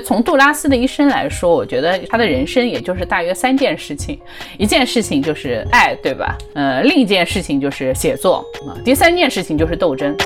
从杜拉斯的一生来说，我觉得他的人生也就是大约三件事情，一件事情就是爱，对吧？呃，另一件事情就是写作啊，第三件事情就是斗争。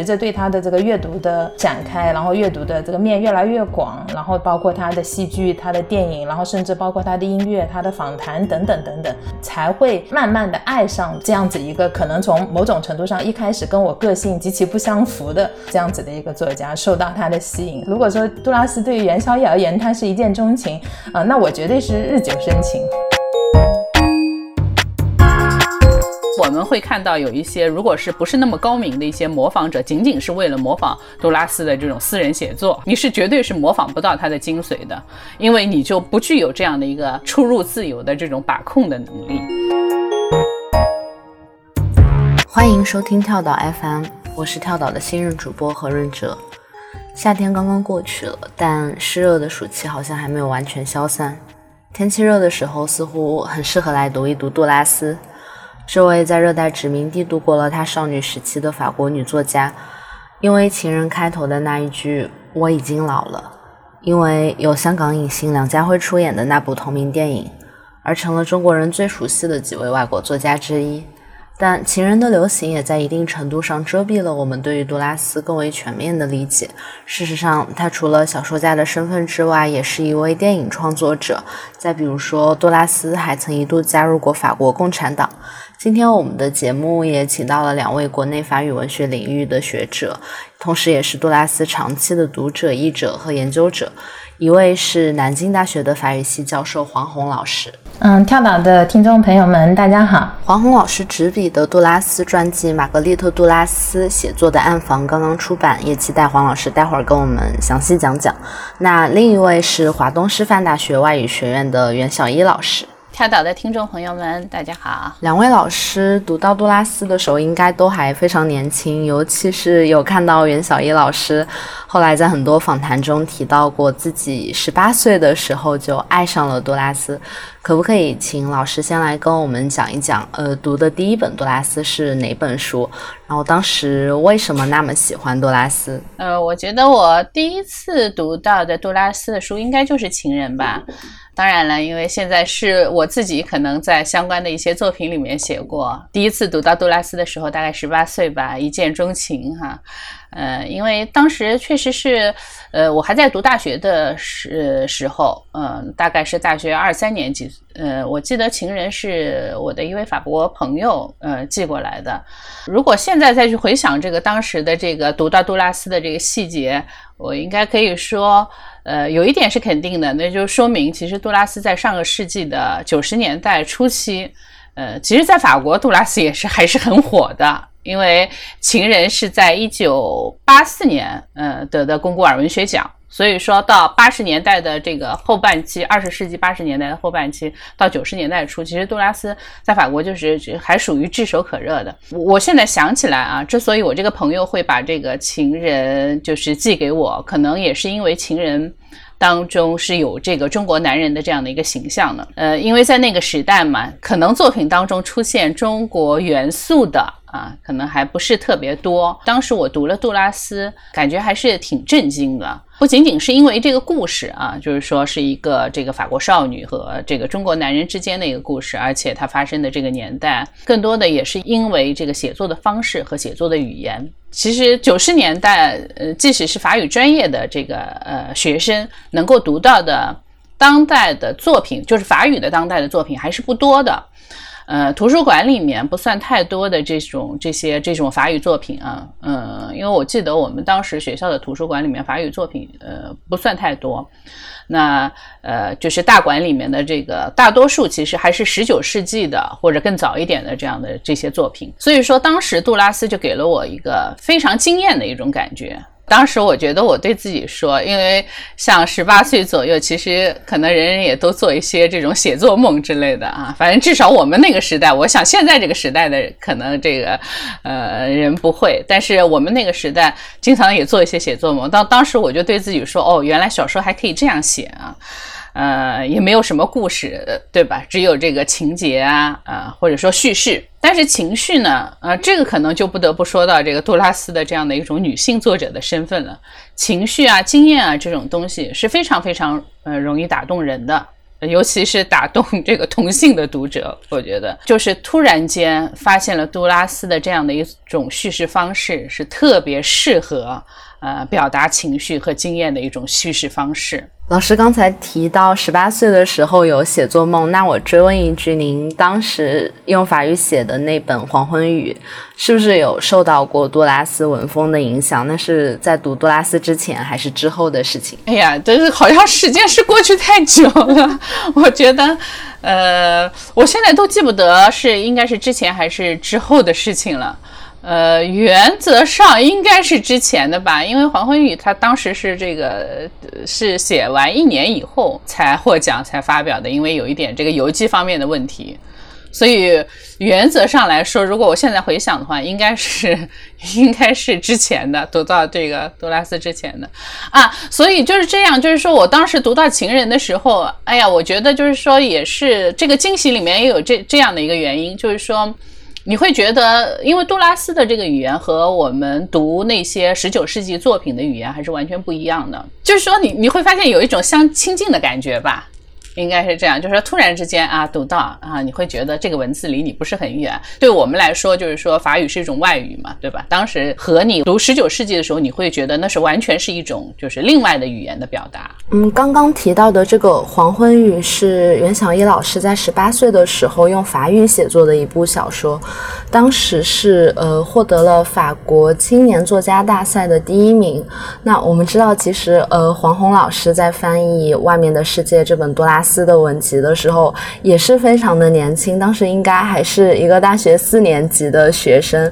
随着对他的这个阅读的展开，然后阅读的这个面越来越广，然后包括他的戏剧、他的电影，然后甚至包括他的音乐、他的访谈等等等等，才会慢慢的爱上这样子一个可能从某种程度上一开始跟我个性极其不相符的这样子的一个作家，受到他的吸引。如果说杜拉斯对于袁小野而言，他是一见钟情啊，那我绝对是日久生情。我们会看到有一些，如果是不是那么高明的一些模仿者，仅仅是为了模仿杜拉斯的这种私人写作，你是绝对是模仿不到他的精髓的，因为你就不具有这样的一个出入自由的这种把控的能力。欢迎收听跳岛 FM，我是跳岛的新任主播何润哲。夏天刚刚过去了，但湿热的暑气好像还没有完全消散。天气热的时候，似乎很适合来读一读杜拉斯。这位在热带殖民地度过了她少女时期的法国女作家，因为《情人》开头的那一句“我已经老了”，因为有香港影星梁家辉出演的那部同名电影，而成了中国人最熟悉的几位外国作家之一。但《情人》的流行也在一定程度上遮蔽了我们对于杜拉斯更为全面的理解。事实上，他除了小说家的身份之外，也是一位电影创作者。再比如说，杜拉斯还曾一度加入过法国共产党。今天我们的节目也请到了两位国内法语文学领域的学者，同时也是杜拉斯长期的读者、译者和研究者。一位是南京大学的法语系教授黄宏老师。嗯，跳岛的听众朋友们，大家好。黄宏老师执笔的杜拉斯传记《玛格丽特·杜拉斯写作的暗房》刚刚出版，也期待黄老师待会儿跟我们详细讲讲。那另一位是华东师范大学外语学院的袁小一老师。跳岛的听众朋友们，大家好！两位老师读到杜拉斯的时候，应该都还非常年轻，尤其是有看到袁小一老师后来在很多访谈中提到过，自己十八岁的时候就爱上了杜拉斯。可不可以请老师先来跟我们讲一讲，呃，读的第一本杜拉斯是哪本书？然后当时为什么那么喜欢杜拉斯？呃，我觉得我第一次读到的杜拉斯的书应该就是《情人》吧。当然了，因为现在是我自己可能在相关的一些作品里面写过。第一次读到杜拉斯的时候，大概十八岁吧，一见钟情哈。呃，因为当时确实是，呃，我还在读大学的时时候，嗯，大概是大学二三年级。呃，我记得《情人》是我的一位法国朋友呃寄过来的。如果现在再去回想这个当时的这个读到杜拉斯的这个细节，我应该可以说。呃，有一点是肯定的，那就说明其实杜拉斯在上个世纪的九十年代初期，呃，其实，在法国杜拉斯也是还是很火的，因为《情人》是在一九八四年，呃，得的龚古尔文学奖。所以说到八十年代的这个后半期，二十世纪八十年代的后半期到九十年代初，其实杜拉斯在法国就是还属于炙手可热的。我现在想起来啊，之所以我这个朋友会把这个情人就是寄给我，可能也是因为情人。当中是有这个中国男人的这样的一个形象的，呃，因为在那个时代嘛，可能作品当中出现中国元素的啊，可能还不是特别多。当时我读了杜拉斯，感觉还是挺震惊的。不仅仅是因为这个故事啊，就是说是一个这个法国少女和这个中国男人之间的一个故事，而且它发生的这个年代，更多的也是因为这个写作的方式和写作的语言。其实九十年代，呃，即使是法语专业的这个呃学生能够读到的当代的作品，就是法语的当代的作品还是不多的。呃，图书馆里面不算太多的这种这些这种法语作品啊，嗯，因为我记得我们当时学校的图书馆里面法语作品呃不算太多，那呃就是大馆里面的这个大多数其实还是十九世纪的或者更早一点的这样的这些作品，所以说当时杜拉斯就给了我一个非常惊艳的一种感觉。当时我觉得我对自己说，因为像十八岁左右，其实可能人人也都做一些这种写作梦之类的啊。反正至少我们那个时代，我想现在这个时代的可能这个呃人不会，但是我们那个时代经常也做一些写作梦。当当时我就对自己说，哦，原来小说还可以这样写啊，呃，也没有什么故事，对吧？只有这个情节啊，啊，或者说叙事。但是情绪呢，呃，这个可能就不得不说到这个杜拉斯的这样的一种女性作者的身份了。情绪啊、经验啊这种东西是非常非常呃容易打动人的，尤其是打动这个同性的读者。我觉得，就是突然间发现了杜拉斯的这样的一种叙事方式是特别适合呃表达情绪和经验的一种叙事方式。老师刚才提到十八岁的时候有写作梦，那我追问一句，您当时用法语写的那本《黄昏雨》，是不是有受到过多拉斯文风的影响？那是在读多拉斯之前还是之后的事情？哎呀，但是好像时间是过去太久了，我觉得，呃，我现在都记不得是应该是之前还是之后的事情了。呃，原则上应该是之前的吧，因为《黄昏雨》他当时是这个是写完一年以后才获奖才发表的，因为有一点这个邮寄方面的问题，所以原则上来说，如果我现在回想的话，应该是应该是之前的，读到这个多拉斯之前的啊，所以就是这样，就是说我当时读到《情人》的时候，哎呀，我觉得就是说也是这个惊喜里面也有这这样的一个原因，就是说。你会觉得，因为杜拉斯的这个语言和我们读那些十九世纪作品的语言还是完全不一样的，就是说你你会发现有一种相亲近的感觉吧。应该是这样，就是说突然之间啊，读到啊，你会觉得这个文字离你不是很远。对我们来说，就是说法语是一种外语嘛，对吧？当时和你读十九世纪的时候，你会觉得那是完全是一种就是另外的语言的表达。嗯，刚刚提到的这个《黄昏语》是袁小一老师在十八岁的时候用法语写作的一部小说，当时是呃获得了法国青年作家大赛的第一名。那我们知道，其实呃黄宏老师在翻译《外面的世界》这本多拉。斯的文集的时候也是非常的年轻，当时应该还是一个大学四年级的学生，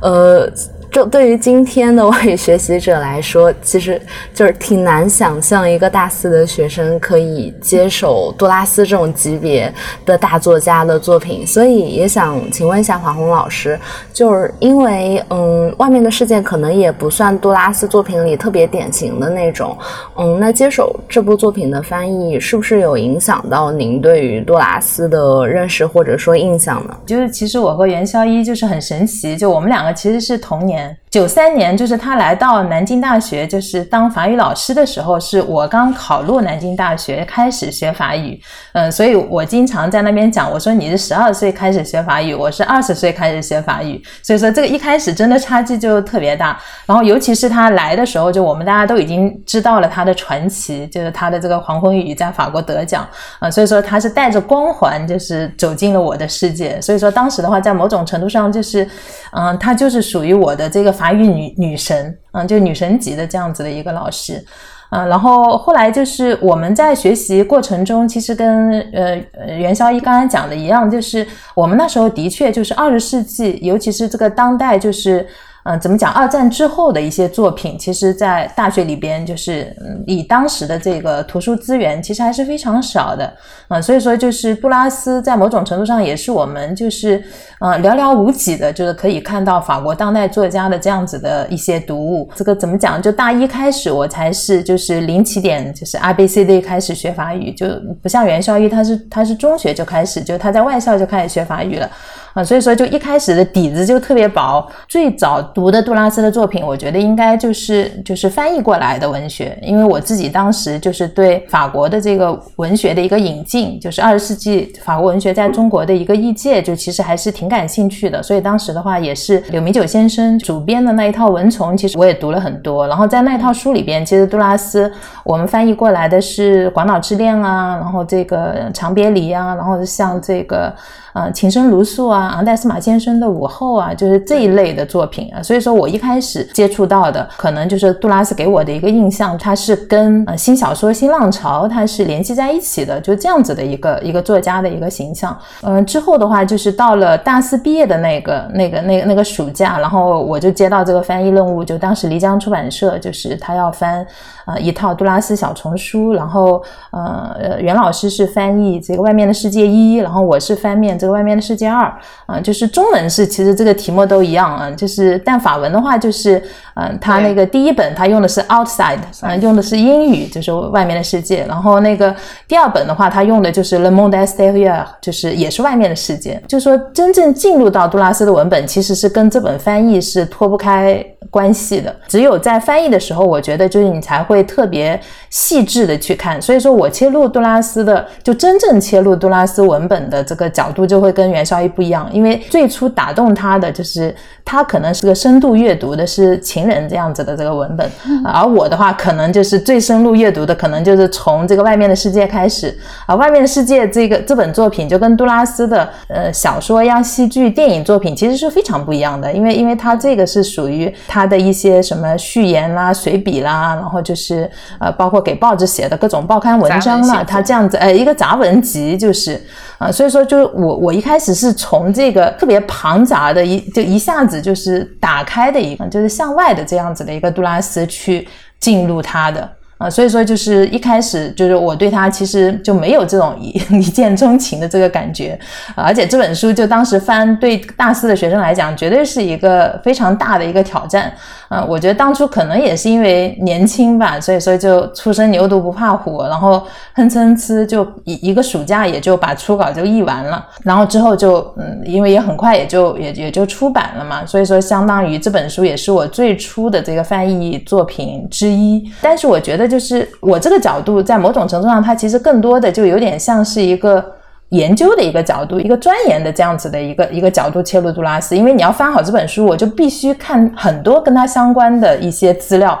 呃。就对于今天的外语学习者来说，其实就是挺难想象一个大四的学生可以接手杜拉斯这种级别的大作家的作品。所以也想请问一下华红老师，就是因为嗯，外面的世界可能也不算杜拉斯作品里特别典型的那种，嗯，那接手这部作品的翻译是不是有影响到您对于杜拉斯的认识或者说印象呢？就是其实我和袁潇一就是很神奇，就我们两个其实是同年。yeah. 九三年，就是他来到南京大学，就是当法语老师的时候，是我刚考入南京大学，开始学法语。嗯，所以我经常在那边讲，我说你是十二岁开始学法语，我是二十岁开始学法语，所以说这个一开始真的差距就特别大。然后尤其是他来的时候，就我们大家都已经知道了他的传奇，就是他的这个《黄昏雨》在法国得奖啊，所以说他是带着光环，就是走进了我的世界。所以说当时的话，在某种程度上就是，嗯，他就是属于我的。这个法语女女神，嗯，就女神级的这样子的一个老师，嗯，然后后来就是我们在学习过程中，其实跟呃元宵一刚才讲的一样，就是我们那时候的确就是二十世纪，尤其是这个当代，就是。嗯，怎么讲？二战之后的一些作品，其实，在大学里边，就是以当时的这个图书资源，其实还是非常少的。啊，所以说，就是杜拉斯在某种程度上也是我们就是呃寥寥无几的，就是可以看到法国当代作家的这样子的一些读物。这个怎么讲？就大一开始，我才是就是零起点，就是 A B C D 开始学法语，就不像袁绍一，他是他是中学就开始，就他在外校就开始学法语了。啊，所以说就一开始的底子就特别薄。最早读的杜拉斯的作品，我觉得应该就是就是翻译过来的文学，因为我自己当时就是对法国的这个文学的一个引进，就是二十世纪法国文学在中国的一个译介，就其实还是挺感兴趣的。所以当时的话，也是柳明九先生主编的那一套文虫，其实我也读了很多。然后在那套书里边，其实杜拉斯我们翻译过来的是《广岛之恋》啊，然后这个《长别离》啊，然后像这个。啊，情深如诉啊，昂代斯马先生的午后啊，就是这一类的作品啊。所以说我一开始接触到的，可能就是杜拉斯给我的一个印象，它是跟呃新小说、新浪潮它是联系在一起的，就这样子的一个一个作家的一个形象。嗯，之后的话就是到了大四毕业的那个那个那个那个暑假，然后我就接到这个翻译任务，就当时漓江出版社就是他要翻。呃，一套杜拉斯小丛书，然后呃，袁老师是翻译这个《外面的世界一》，然后我是翻面这个《外面的世界二》，啊，就是中文是其实这个题目都一样啊，就是但法文的话就是，嗯，它那个第一本它用的是 outside，嗯，用的是英语，就是外面的世界。然后那个第二本的话，它用的就是 le monde extérieur，就是也是外面的世界。就是说真正进入到杜拉斯的文本，其实是跟这本翻译是脱不开关系的。只有在翻译的时候，我觉得就是你才会特别细致的去看。所以说我切入杜拉斯的，就真正切入杜拉斯文本的这个角度，就会跟袁绍一不一样，因为最初打动他的就是他可能是个深度阅读的是情人这样子的这个文本，而我的话可能就是最深入阅读的，可能就是从这个外面的世界开始。啊。外面的世界这个这本作品就跟杜拉斯的呃小说呀、戏剧、电影作品其实是非常不一样的，因为因为他这个是属于他的一些什么序言啦、随笔啦，然后就是呃包括给报纸写的各种报刊文章啦，他这样子呃一个杂文集就是啊，所以说就是我我一开始是从这个。特别庞杂的一就一下子就是打开的一个，就是向外的这样子的一个杜拉斯去进入他的。啊，所以说就是一开始就是我对他其实就没有这种一 一见钟情的这个感觉，而且这本书就当时翻对大四的学生来讲，绝对是一个非常大的一个挑战。啊，我觉得当初可能也是因为年轻吧，所以说就初生牛犊不怕虎，然后哼哧哧就一一个暑假也就把初稿就译完了，然后之后就嗯，因为也很快也就也也就出版了嘛，所以说相当于这本书也是我最初的这个翻译作品之一。但是我觉得。就是我这个角度，在某种程度上，它其实更多的就有点像是一个研究的一个角度，一个钻研的这样子的一个一个角度切入杜拉斯。因为你要翻好这本书，我就必须看很多跟他相关的一些资料。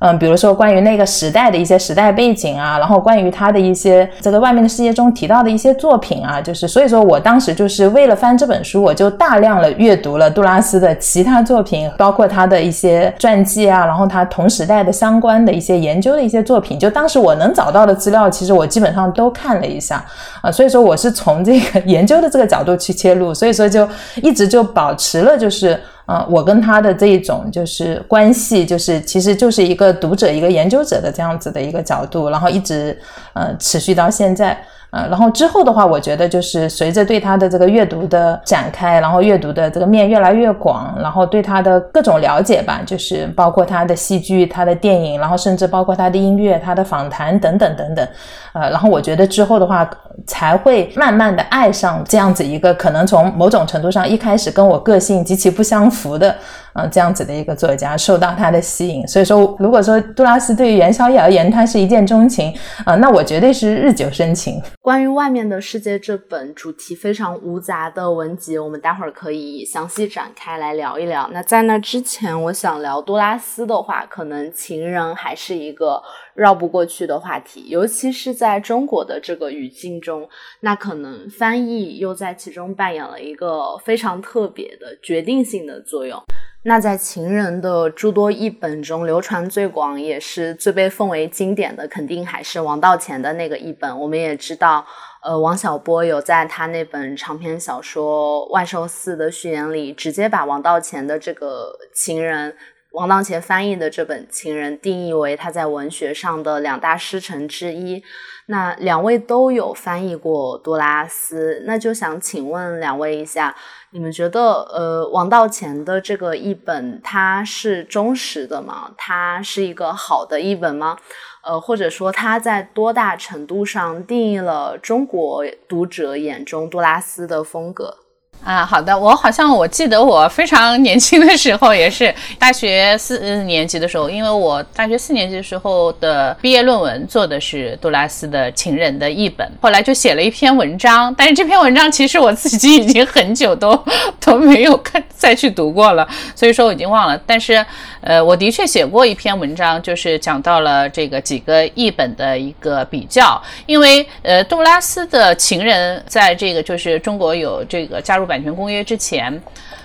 嗯，比如说关于那个时代的一些时代背景啊，然后关于他的一些这个外面的世界中提到的一些作品啊，就是所以说我当时就是为了翻这本书，我就大量的阅读了杜拉斯的其他作品，包括他的一些传记啊，然后他同时代的相关的一些研究的一些作品，就当时我能找到的资料，其实我基本上都看了一下啊，所以说我是从这个研究的这个角度去切入，所以说就一直就保持了就是。呃，我跟他的这一种就是关系，就是其实就是一个读者、一个研究者的这样子的一个角度，然后一直呃持续到现在。呃，然后之后的话，我觉得就是随着对他的这个阅读的展开，然后阅读的这个面越来越广，然后对他的各种了解吧，就是包括他的戏剧、他的电影，然后甚至包括他的音乐、他的访谈等等等等。呃，然后我觉得之后的话，才会慢慢的爱上这样子一个可能从某种程度上一开始跟我个性极其不相符服的。啊，这样子的一个作家受到他的吸引，所以说，如果说杜拉斯对于元宵夜而言，他是一见钟情啊，那我绝对是日久生情。关于外面的世界这本主题非常无杂的文集，我们待会儿可以详细展开来聊一聊。那在那之前，我想聊杜拉斯的话，可能情人还是一个绕不过去的话题，尤其是在中国的这个语境中，那可能翻译又在其中扮演了一个非常特别的决定性的作用。那在情人的诸多译本中，流传最广也是最被奉为经典的，肯定还是王道乾的那个译本。我们也知道，呃，王小波有在他那本长篇小说《万寿寺》的序言里，直接把王道乾的这个情人，王道乾翻译的这本情人，定义为他在文学上的两大师承之一。那两位都有翻译过多拉斯，那就想请问两位一下，你们觉得呃王道乾的这个译本它是忠实的吗？它是一个好的译本吗？呃，或者说它在多大程度上定义了中国读者眼中杜拉斯的风格？啊，好的，我好像我记得我非常年轻的时候，也是大学四年级的时候，因为我大学四年级的时候的毕业论文做的是杜拉斯的《情人》的译本，后来就写了一篇文章，但是这篇文章其实我自己已经很久都都没有看再去读过了，所以说我已经忘了。但是，呃，我的确写过一篇文章，就是讲到了这个几个译本的一个比较，因为呃，杜拉斯的《情人》在这个就是中国有这个加入。版权公约之前，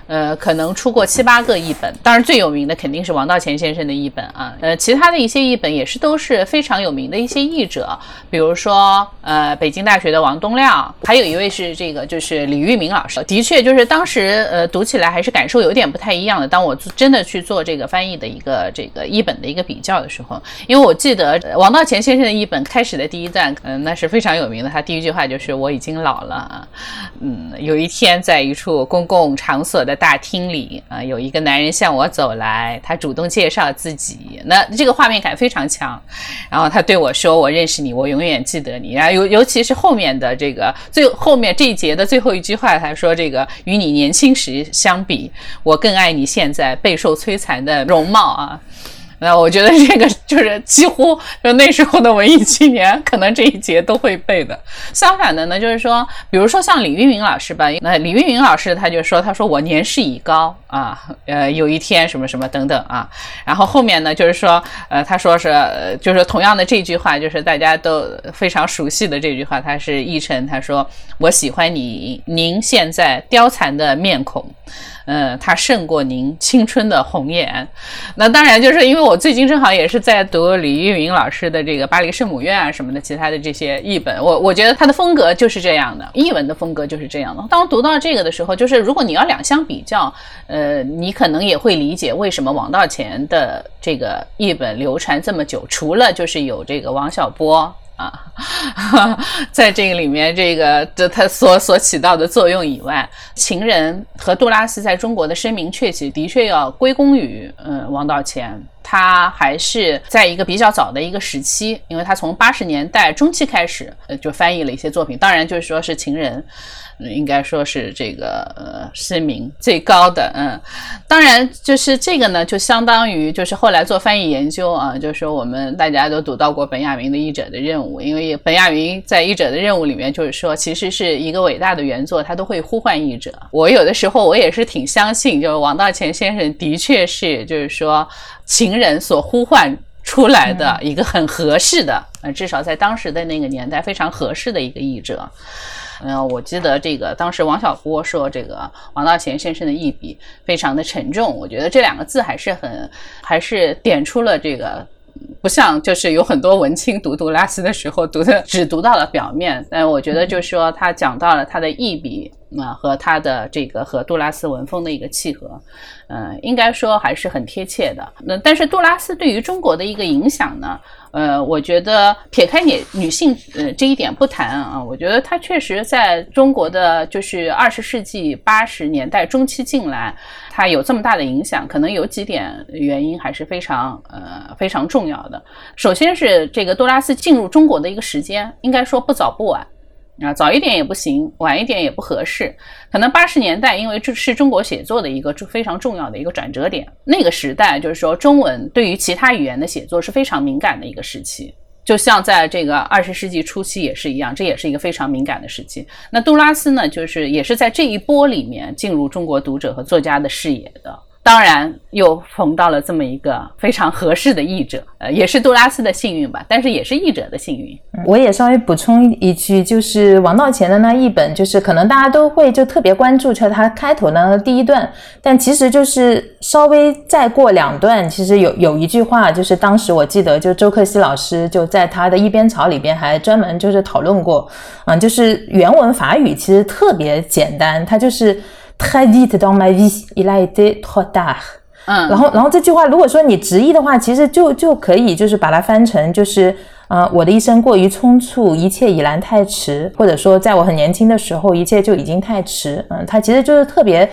呃，可能出过七八个译本。当然最有名的肯定是王道乾先生的译本啊，呃，其他的一些译本也是都是非常有名的一些译者，比如说呃，北京大学的王东亮，还有一位是这个就是李玉明老师。的确，就是当时呃读起来还是感受有点不太一样的。当我真的去做这个翻译的一个这个译本的一个比较的时候，因为我记得王道乾先生的译本开始的第一段，嗯，那是非常有名的。他第一句话就是“我已经老了”，嗯，有一天在一处公共场所的大厅里啊，有一个男人向我走来，他主动介绍自己，那这个画面感非常强。然后他对我说：“我认识你，我永远记得你。”然后尤尤其是后面的这个最后面这一节的最后一句话，他说：“这个与你年轻时相比，我更爱你现在备受摧残的容貌啊。”那我觉得这个就是几乎就那时候的文艺青年，可能这一节都会背的。相反的呢，就是说，比如说像李云云老师吧，那李云云老师他就说，他说我年事已高啊，呃，有一天什么什么等等啊。然后后面呢，就是说，呃，他说是，就是同样的这句话，就是大家都非常熟悉的这句话，他是译成他说我喜欢你，您现在貂蝉的面孔。嗯，它胜过您青春的红颜。那当然，就是因为我最近正好也是在读李玉明老师的这个《巴黎圣母院》啊什么的，其他的这些译本，我我觉得他的风格就是这样的，译文的风格就是这样的。当读到这个的时候，就是如果你要两相比较，呃，你可能也会理解为什么王道乾的这个译本流传这么久，除了就是有这个王小波。啊，在这个里面，这个的他所所起到的作用以外，情人和杜拉斯在中国的声名鹊起，的确要归功于嗯王道乾。他还是在一个比较早的一个时期，因为他从八十年代中期开始，呃，就翻译了一些作品。当然，就是说是情人。应该说是这个呃声名最高的，嗯，当然就是这个呢，就相当于就是后来做翻译研究啊，就是说我们大家都读到过本雅明的译者的任务，因为本雅明在译者的任务里面，就是说其实是一个伟大的原作，他都会呼唤译者。我有的时候我也是挺相信，就是王道乾先生的确是就是说情人所呼唤出来的一个很合适的，呃，至少在当时的那个年代非常合适的一个译者。嗯，我记得这个当时王小波说，这个王道贤先生的译笔非常的沉重。我觉得这两个字还是很，还是点出了这个，不像就是有很多文青读杜拉斯的时候读的只读到了表面。但我觉得就是说他讲到了他的译笔啊和他的这个和杜拉斯文风的一个契合，嗯，应该说还是很贴切的。那但是杜拉斯对于中国的一个影响呢？呃，我觉得撇开女女性呃这一点不谈啊，我觉得它确实在中国的就是二十世纪八十年代中期进来，它有这么大的影响，可能有几点原因还是非常呃非常重要的。首先是这个多拉斯进入中国的一个时间，应该说不早不晚。啊，早一点也不行，晚一点也不合适。可能八十年代，因为这是中国写作的一个非常重要的一个转折点。那个时代，就是说中文对于其他语言的写作是非常敏感的一个时期。就像在这个二十世纪初期也是一样，这也是一个非常敏感的时期。那杜拉斯呢，就是也是在这一波里面进入中国读者和作家的视野的。当然，又逢到了这么一个非常合适的译者，呃，也是杜拉斯的幸运吧，但是也是译者的幸运。我也稍微补充一句，就是王道乾的那一本，就是可能大家都会就特别关注，就他开头的第一段，但其实就是稍微再过两段，其实有有一句话，就是当时我记得，就周克希老师就在他的一边草里边还专门就是讨论过，嗯，就是原文法语其实特别简单，它就是。太 vite dans ma vie, il a été trop tard。嗯，然后，然后这句话如果说你直译的话，其实就就可以就是把它翻成就是，呃，我的一生过于匆促，一切已然太迟，或者说在我很年轻的时候，一切就已经太迟。嗯，它其实就是特别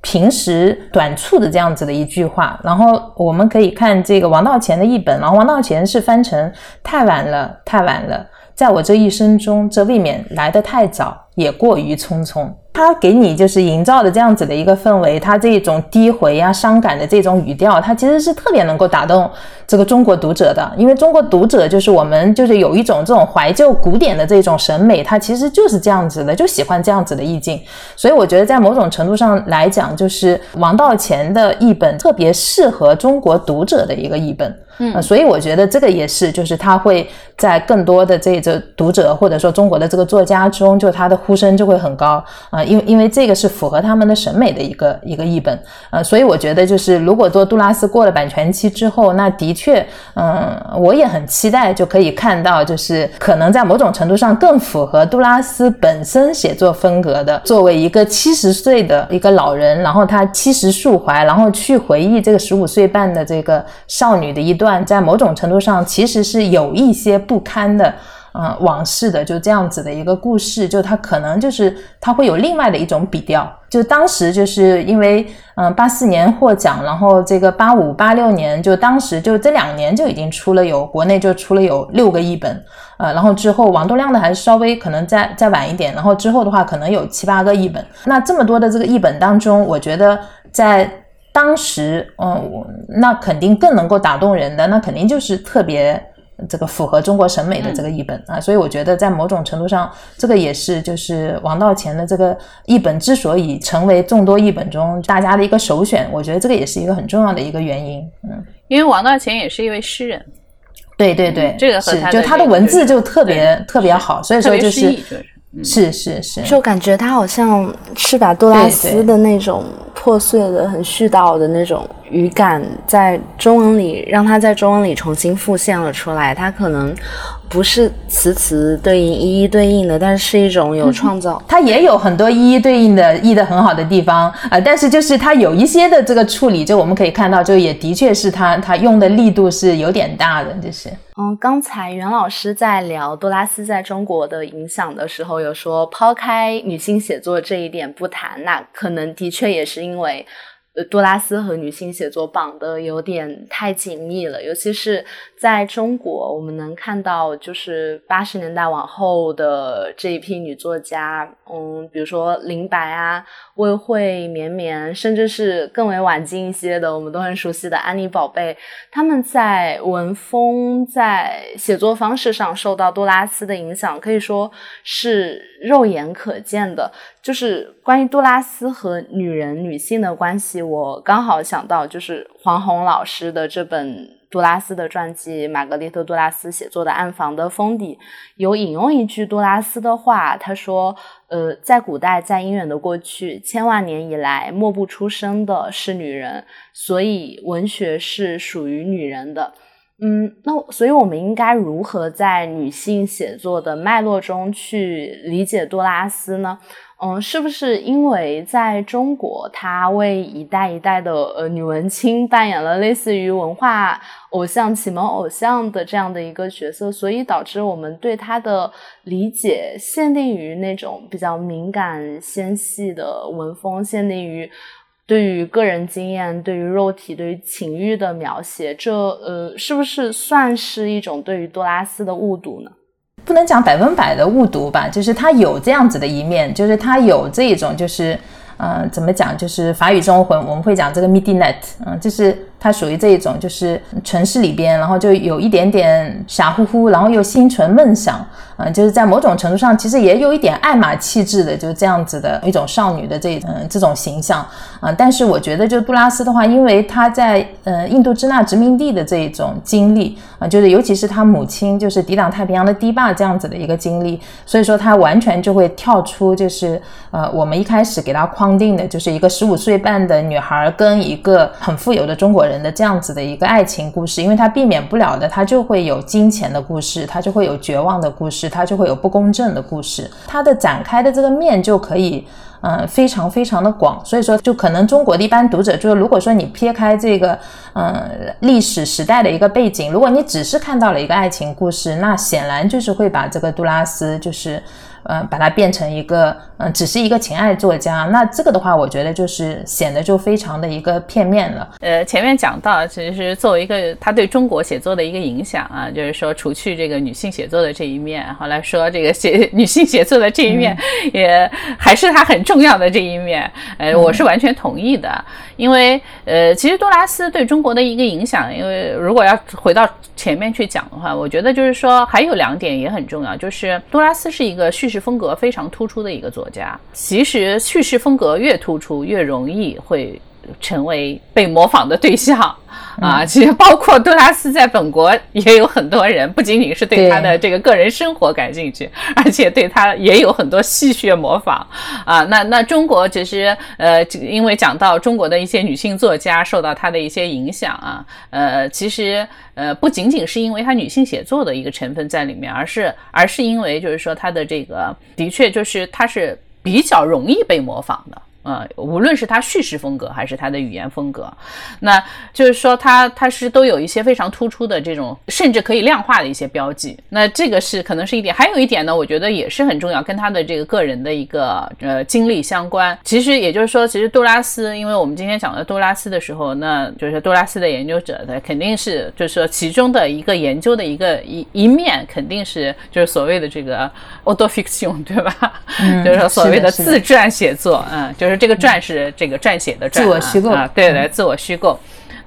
平时短促的这样子的一句话。然后我们可以看这个王道乾的译本，然后王道乾是翻成太晚了，太晚了，在我这一生中，这未免来得太早，也过于匆匆。他给你就是营造的这样子的一个氛围，他这种低回啊、伤感的这种语调，他其实是特别能够打动这个中国读者的。因为中国读者就是我们就是有一种这种怀旧古典的这种审美，他其实就是这样子的，就喜欢这样子的意境。所以我觉得在某种程度上来讲，就是王道乾的译本特别适合中国读者的一个译本。嗯，所以我觉得这个也是，就是他会在更多的这个读者或者说中国的这个作家中，就他的呼声就会很高啊。因为因为这个是符合他们的审美的一个一个译本，呃，所以我觉得就是如果说杜拉斯过了版权期之后，那的确，嗯，我也很期待就可以看到，就是可能在某种程度上更符合杜拉斯本身写作风格的，作为一个七十岁的一个老人，然后他七十束怀，然后去回忆这个十五岁半的这个少女的一段，在某种程度上其实是有一些不堪的。嗯，往事的就这样子的一个故事，就它可能就是它会有另外的一种笔调。就当时就是因为嗯八四年获奖，然后这个八五八六年就当时就这两年就已经出了有国内就出了有六个译本，呃，然后之后王东亮的还是稍微可能再再晚一点，然后之后的话可能有七八个译本。那这么多的这个译本当中，我觉得在当时，嗯，那肯定更能够打动人的，那肯定就是特别。这个符合中国审美的这个译本啊，所以我觉得在某种程度上，这个也是就是王道乾的这个译本之所以成为众多译本中大家的一个首选，我觉得这个也是一个很重要的一个原因。嗯，因为王道乾也是一位诗人，对对对，这个是就他的文字就特别特别好，所以说就是。是是是，就感觉他好像是把杜拉斯的那种破碎的、很絮叨的那种语感，在中文里让他在中文里重新复现了出来。他可能。不是词词对应、一一对应的，但是是一种有创造。它也有很多一一对应的、译的很好的地方啊，但是就是他有一些的这个处理，就我们可以看到，就也的确是他他用的力度是有点大的，就是。嗯，刚才袁老师在聊多拉斯在中国的影响的时候，有说抛开女性写作这一点不谈，那可能的确也是因为。呃，多拉斯和女性写作绑的有点太紧密了，尤其是在中国，我们能看到，就是八十年代往后的这一批女作家，嗯，比如说林白啊、魏慧、绵绵，甚至是更为晚近一些的，我们都很熟悉的安妮宝贝，他们在文风、在写作方式上受到多拉斯的影响，可以说是肉眼可见的。就是关于杜拉斯和女人、女性的关系，我刚好想到，就是黄宏老师的这本杜拉斯的传记《玛格丽特·杜拉斯写作的暗房》的封底有引用一句杜拉斯的话，他说：“呃，在古代，在遥远的过去，千万年以来，默不出声的是女人，所以文学是属于女人的。”嗯，那所以我们应该如何在女性写作的脉络中去理解杜拉斯呢？嗯，是不是因为在中国，她为一代一代的呃女文青扮演了类似于文化偶像、启蒙偶像的这样的一个角色，所以导致我们对她的理解限定于那种比较敏感纤细的文风，限定于对于个人经验、对于肉体、对于情欲的描写，这呃是不是算是一种对于多拉斯的误读呢？不能讲百分百的误读吧，就是他有这样子的一面，就是他有这种，就是，呃，怎么讲，就是法语中我我们会讲这个 midnight，嗯，就是。她属于这一种，就是城市里边，然后就有一点点傻乎乎，然后又心存梦想，嗯，就是在某种程度上，其实也有一点爱马气质的，就是这样子的一种少女的这嗯这种形象啊。但是我觉得，就杜拉斯的话，因为她在呃印度支那殖民地的这一种经历啊，就是尤其是她母亲就是抵挡太平洋的堤坝这样子的一个经历，所以说她完全就会跳出，就是呃我们一开始给她框定的，就是一个十五岁半的女孩跟一个很富有的中国人。人的这样子的一个爱情故事，因为他避免不了的，他就会有金钱的故事，他就会有绝望的故事，他就会有不公正的故事，他的展开的这个面就可以，嗯，非常非常的广。所以说，就可能中国的一般读者，就是如果说你撇开这个，嗯，历史时代的一个背景，如果你只是看到了一个爱情故事，那显然就是会把这个杜拉斯就是。嗯，把它变成一个，嗯，只是一个情爱作家，那这个的话，我觉得就是显得就非常的一个片面了。呃，前面讲到，其实作为一个他对中国写作的一个影响啊，就是说除去这个女性写作的这一面，后来说这个写 女性写作的这一面，也还是他很重要的这一面。呃，我是完全同意的，因为呃，其实多拉斯对中国的一个影响，因为如果要回到前面去讲的话，我觉得就是说还有两点也很重要，就是多拉斯是一个叙事风格非常突出的一个作家。其实叙事风格越突出，越容易会成为被模仿的对象。啊，其实包括杜拉斯在本国也有很多人，不仅仅是对他的这个个人生活感兴趣，而且对他也有很多戏谑模仿。啊，那那中国其实呃，因为讲到中国的一些女性作家受到他的一些影响啊，呃，其实呃不仅仅是因为他女性写作的一个成分在里面，而是而是因为就是说他的这个的确就是他是比较容易被模仿的。呃，无论是他叙事风格还是他的语言风格，那就是说他他是都有一些非常突出的这种，甚至可以量化的一些标记。那这个是可能是一点，还有一点呢，我觉得也是很重要，跟他的这个个人的一个呃经历相关。其实也就是说，其实杜拉斯，因为我们今天讲的杜拉斯的时候，那就是杜拉斯的研究者的肯定是就是说其中的一个研究的一个一一面，肯定是就是所谓的这个 autofiction，对吧？就是说所谓的自传写作，嗯，就是。就是这个传是这个撰写的自我虚构啊，对对，自我虚构。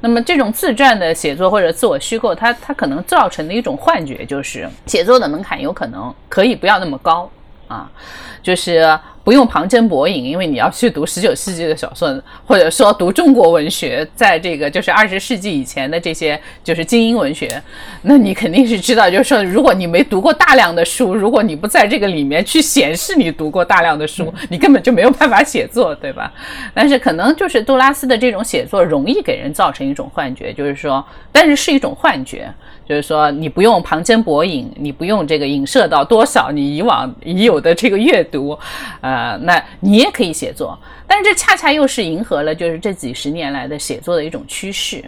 那么这种自传的写作或者自我虚构，它它可能造成的一种幻觉就是，写作的门槛有可能可以不要那么高啊，就是。不用旁征博引，因为你要去读十九世纪的小说，或者说读中国文学，在这个就是二十世纪以前的这些就是精英文学，那你肯定是知道，就是说，如果你没读过大量的书，如果你不在这个里面去显示你读过大量的书，你根本就没有办法写作，对吧？但是可能就是杜拉斯的这种写作容易给人造成一种幻觉，就是说，但是是一种幻觉。就是说，你不用旁征博引，你不用这个影射到多少你以往已有的这个阅读，呃，那你也可以写作。但是这恰恰又是迎合了就是这几十年来的写作的一种趋势。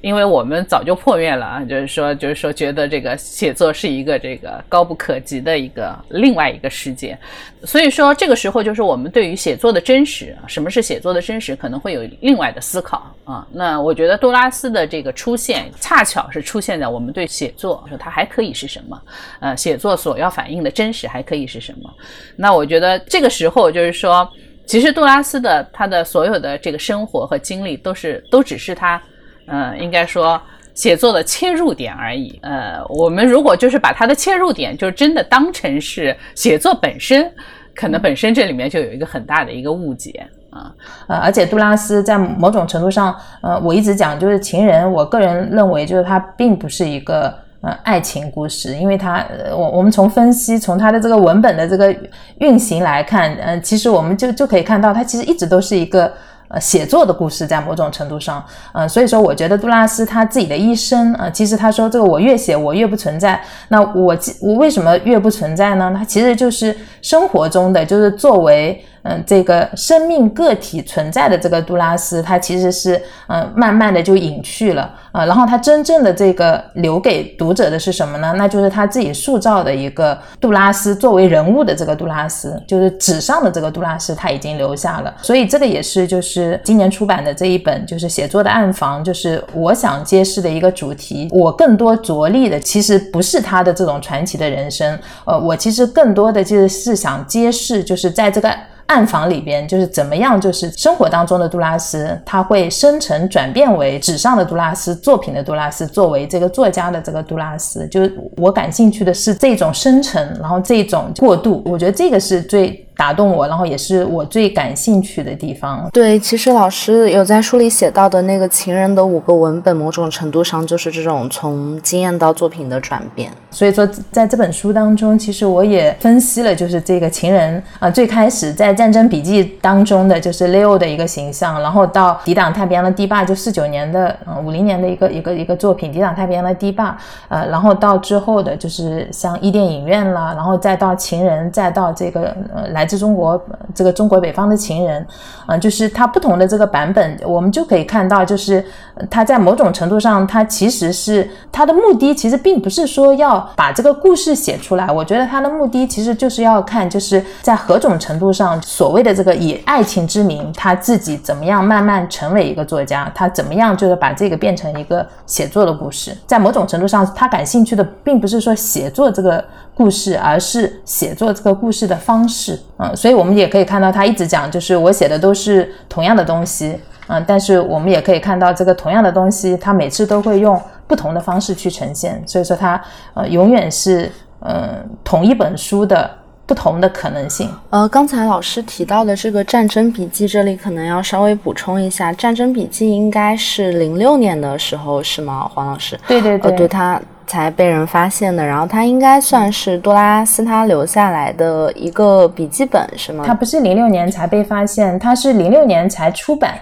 因为我们早就破灭了啊，就是说，就是说，觉得这个写作是一个这个高不可及的一个另外一个世界，所以说这个时候就是我们对于写作的真实，什么是写作的真实，可能会有另外的思考啊。那我觉得杜拉斯的这个出现，恰巧是出现在我们对写作说它还可以是什么，呃，写作所要反映的真实还可以是什么。那我觉得这个时候就是说，其实杜拉斯的他的所有的这个生活和经历，都是都只是他。嗯，应该说写作的切入点而已。呃，我们如果就是把它的切入点，就真的当成是写作本身，可能本身这里面就有一个很大的一个误解啊。呃，而且杜拉斯在某种程度上，呃，我一直讲就是情人，我个人认为就是它并不是一个呃爱情故事，因为它，我我们从分析从它的这个文本的这个运行来看，嗯，其实我们就就可以看到，它其实一直都是一个。呃，写作的故事在某种程度上，嗯，所以说我觉得杜拉斯他自己的一生呃，其实他说这个我越写我越不存在，那我我为什么越不存在呢？他其实就是生活中的，就是作为。嗯，这个生命个体存在的这个杜拉斯，他其实是嗯，慢慢的就隐去了啊。然后他真正的这个留给读者的是什么呢？那就是他自己塑造的一个杜拉斯作为人物的这个杜拉斯，就是纸上的这个杜拉斯，他已经留下了。所以这个也是就是今年出版的这一本就是写作的暗房，就是我想揭示的一个主题。我更多着力的其实不是他的这种传奇的人生，呃，我其实更多的就是是想揭示，就是在这个。暗房里边就是怎么样，就是生活当中的杜拉斯，他会生成转变为纸上的杜拉斯，作品的杜拉斯，作为这个作家的这个杜拉斯，就是我感兴趣的是这种生成，然后这种过渡，我觉得这个是最。打动我，然后也是我最感兴趣的地方。对，其实老师有在书里写到的那个情人的五个文本，某种程度上就是这种从经验到作品的转变。所以说，在这本书当中，其实我也分析了，就是这个情人啊，最开始在战争笔记当中的就是 Leo 的一个形象，然后到抵挡太平洋的堤坝，就四九年的嗯五零年的一个一个一个作品，抵挡太平洋的堤坝，呃，然后到之后的就是像伊甸影院啦，然后再到情人，再到这个呃来。是中国这个中国北方的情人，嗯，就是它不同的这个版本，我们就可以看到，就是它在某种程度上，它其实是它的目的，其实并不是说要把这个故事写出来。我觉得它的目的其实就是要看，就是在何种程度上，所谓的这个以爱情之名，他自己怎么样慢慢成为一个作家，他怎么样就是把这个变成一个写作的故事。在某种程度上，他感兴趣的并不是说写作这个。故事，而是写作这个故事的方式，嗯，所以我们也可以看到他一直讲，就是我写的都是同样的东西，嗯，但是我们也可以看到这个同样的东西，他每次都会用不同的方式去呈现，所以说他呃永远是嗯同一本书的不同的可能性。呃，刚才老师提到的这个《战争笔记》，这里可能要稍微补充一下，《战争笔记》应该是零六年的时候是吗，黄老师？对对对，对他。才被人发现的，然后它应该算是杜拉斯他留下来的一个笔记本，是吗？它不是零六年才被发现，它是零六年才出版。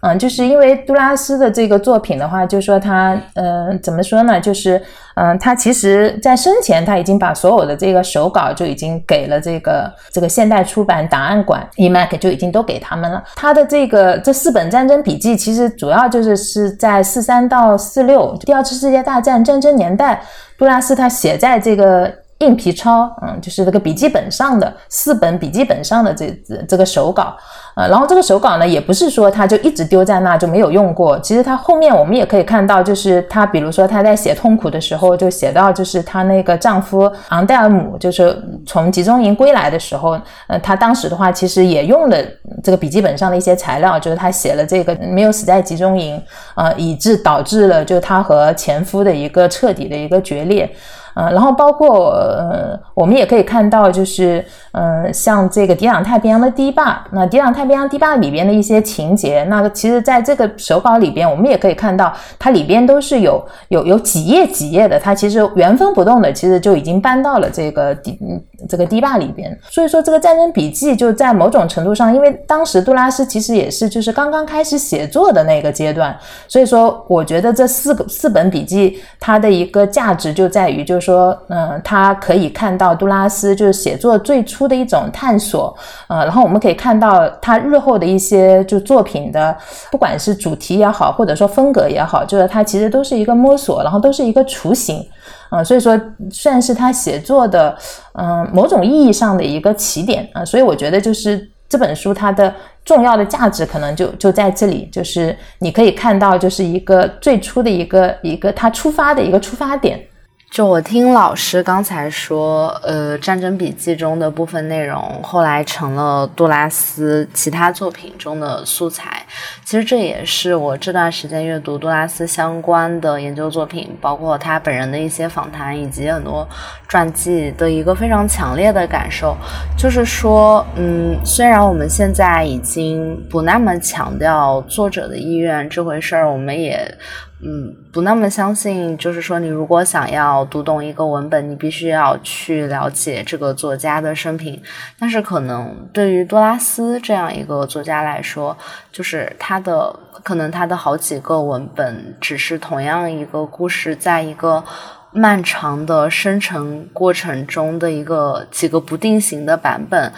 嗯，就是因为杜拉斯的这个作品的话，就说他，呃，怎么说呢？就是，嗯，他其实在生前他已经把所有的这个手稿就已经给了这个这个现代出版档案馆，EMAC 就已经都给他们了。他的这个这四本战争笔记，其实主要就是是在四三到四六，第二次世界大战战争年代。杜拉斯他写在这个硬皮抄，嗯，就是这个笔记本上的四本笔记本上的这这个手稿。呃，然后这个手稿呢，也不是说他就一直丢在那就没有用过。其实他后面我们也可以看到，就是他比如说他在写痛苦的时候，就写到就是他那个丈夫昂戴尔姆就是从集中营归来的时候，呃，他当时的话其实也用了这个笔记本上的一些材料，就是他写了这个没有死在集中营，呃，以致导致了就他和前夫的一个彻底的一个决裂。呃，然后包括呃，我们也可以看到，就是嗯，像这个《抵挡太平洋的堤坝》，那《抵挡太平洋堤坝》里边的一些情节，那其实在这个手稿里边，我们也可以看到，它里边都是有有有几页几页的，它其实原封不动的，其实就已经搬到了这个堤这个堤坝里边。所以说，这个战争笔记就在某种程度上，因为当时杜拉斯其实也是就是刚刚开始写作的那个阶段，所以说我觉得这四个四本笔记它的一个价值就在于就是。说，嗯，他可以看到杜拉斯就是写作最初的一种探索，呃，然后我们可以看到他日后的一些就作品的，不管是主题也好，或者说风格也好，就是他其实都是一个摸索，然后都是一个雏形，啊，所以说算是他写作的，嗯，某种意义上的一个起点啊，所以我觉得就是这本书它的重要的价值可能就就在这里，就是你可以看到就是一个最初的一个一个他出发的一个出发点。就我听老师刚才说，呃，《战争笔记》中的部分内容后来成了杜拉斯其他作品中的素材。其实这也是我这段时间阅读杜拉斯相关的研究作品，包括他本人的一些访谈以及很多传记的一个非常强烈的感受。就是说，嗯，虽然我们现在已经不那么强调作者的意愿这回事儿，我们也。嗯，不那么相信，就是说，你如果想要读懂一个文本，你必须要去了解这个作家的生平。但是，可能对于多拉斯这样一个作家来说，就是他的可能他的好几个文本，只是同样一个故事，在一个漫长的生成过程中的一个几个不定型的版本。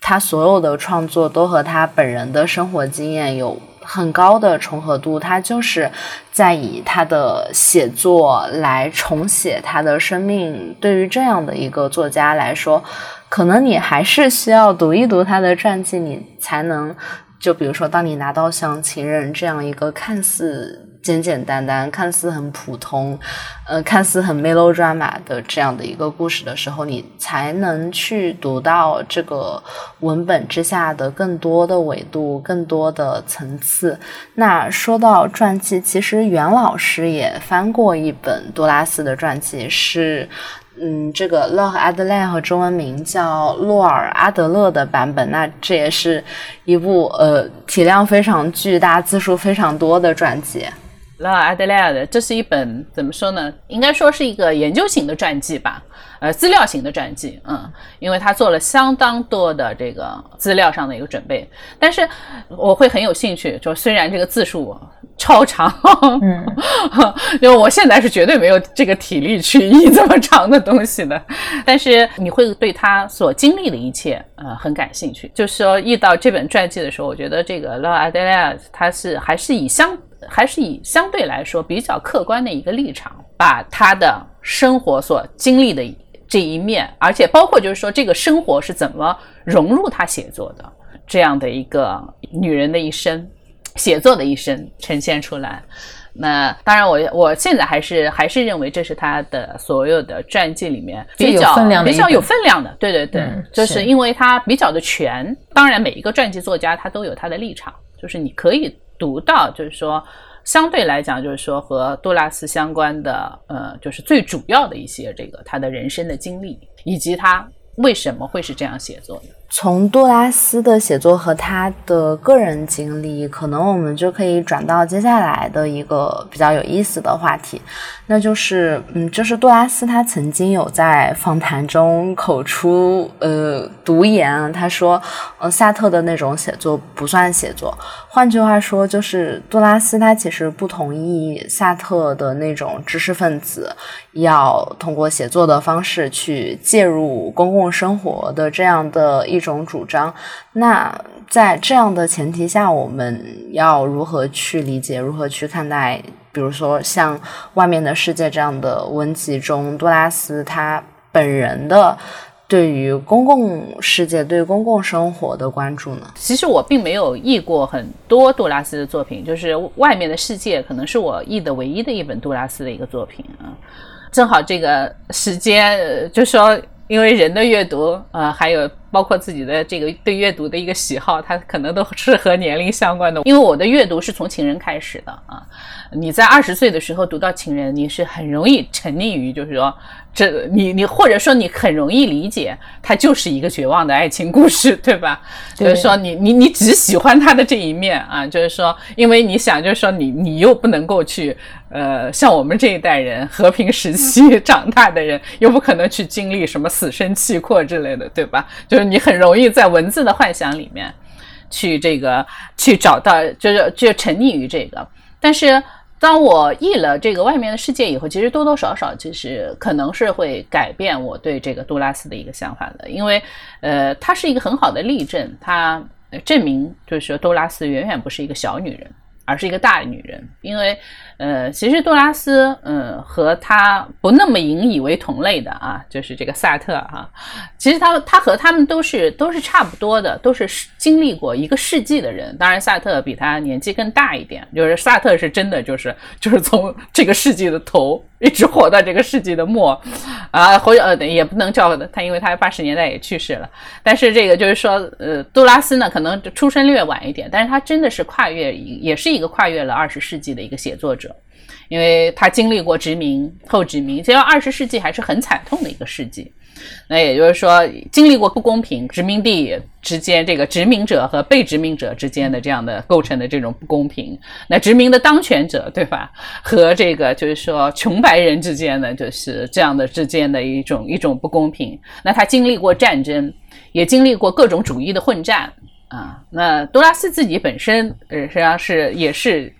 他所有的创作都和他本人的生活经验有。很高的重合度，他就是在以他的写作来重写他的生命。对于这样的一个作家来说，可能你还是需要读一读他的传记，你才能。就比如说，当你拿到像《情人》这样一个看似简简单单、看似很普通、呃，看似很 melodrama 的这样的一个故事的时候，你才能去读到这个文本之下的更多的维度、更多的层次。那说到传记，其实袁老师也翻过一本多拉斯的传记，是。嗯，这个洛和阿德莱和中文名叫洛尔阿德勒的版本，那这也是一部呃体量非常巨大、字数非常多的传记。洛尔阿德莱的，这是一本怎么说呢？应该说是一个研究型的传记吧。呃，资料型的传记，嗯，因为他做了相当多的这个资料上的一个准备，但是我会很有兴趣，就虽然这个字数超长，嗯，因为我现在是绝对没有这个体力去译这么长的东西的，但是你会对他所经历的一切，呃，很感兴趣。就是说译到这本传记的时候，我觉得这个拉阿德莱他是还是以相还是以相对来说比较客观的一个立场，把他的生活所经历的。这一面，而且包括就是说，这个生活是怎么融入他写作的这样的一个女人的一生，写作的一生呈现出来。那当然，我我现在还是还是认为这是他的所有的传记里面比较比较有分量的。对对对，就是因为它比较的全。当然，每一个传记作家他都有他的立场，就是你可以读到，就是说。相对来讲，就是说和杜拉斯相关的，呃，就是最主要的一些这个他的人生的经历，以及他为什么会是这样写作的？从杜拉斯的写作和他的个人经历，可能我们就可以转到接下来的一个比较有意思的话题，那就是，嗯，就是杜拉斯他曾经有在访谈中口出呃毒言，他说，呃，萨特的那种写作不算写作。换句话说，就是杜拉斯他其实不同意萨特的那种知识分子要通过写作的方式去介入公共生活的这样的一种主张。那在这样的前提下，我们要如何去理解、如何去看待，比如说像《外面的世界》这样的文集中，杜拉斯他本人的。对于公共世界、对公共生活的关注呢？其实我并没有译过很多杜拉斯的作品，就是《外面的世界》可能是我译的唯一的一本杜拉斯的一个作品啊。正好这个时间，就说因为人的阅读呃，还有包括自己的这个对阅读的一个喜好，它可能都是和年龄相关的。因为我的阅读是从情人开始的啊。你在二十岁的时候读到情人，你是很容易沉溺于，就是说。这你你或者说你很容易理解，它就是一个绝望的爱情故事，对吧？就是说你你你只喜欢他的这一面啊，就是说，因为你想，就是说你你又不能够去，呃，像我们这一代人和平时期 长大的人，又不可能去经历什么死生契阔之类的，对吧？就是你很容易在文字的幻想里面去这个去找到，就是就沉溺于这个，但是。当我译了这个外面的世界以后，其实多多少少其实可能是会改变我对这个杜拉斯的一个想法的，因为，呃，它是一个很好的例证，它证明就是说杜拉斯远远不是一个小女人。而是一个大女人，因为，呃，其实杜拉斯，嗯，和他不那么引以为同类的啊，就是这个萨特哈，其实他他和他们都是都是差不多的，都是经历过一个世纪的人。当然，萨特比他年纪更大一点，就是萨特是真的就是就是从这个世纪的头一直活到这个世纪的末，啊，或者呃也不能叫他，因为他八十年代也去世了。但是这个就是说，呃，杜拉斯呢，可能出生略晚一点，但是他真的是跨越，也是。一个跨越了二十世纪的一个写作者，因为他经历过殖民、后殖民，其实二十世纪还是很惨痛的一个世纪。那也就是说，经历过不公平，殖民地之间这个殖民者和被殖民者之间的这样的构成的这种不公平，那殖民的当权者对吧？和这个就是说穷白人之间的就是这样的之间的一种一种不公平。那他经历过战争，也经历过各种主义的混战。啊，那多拉斯自己本身，呃，实际上是也是，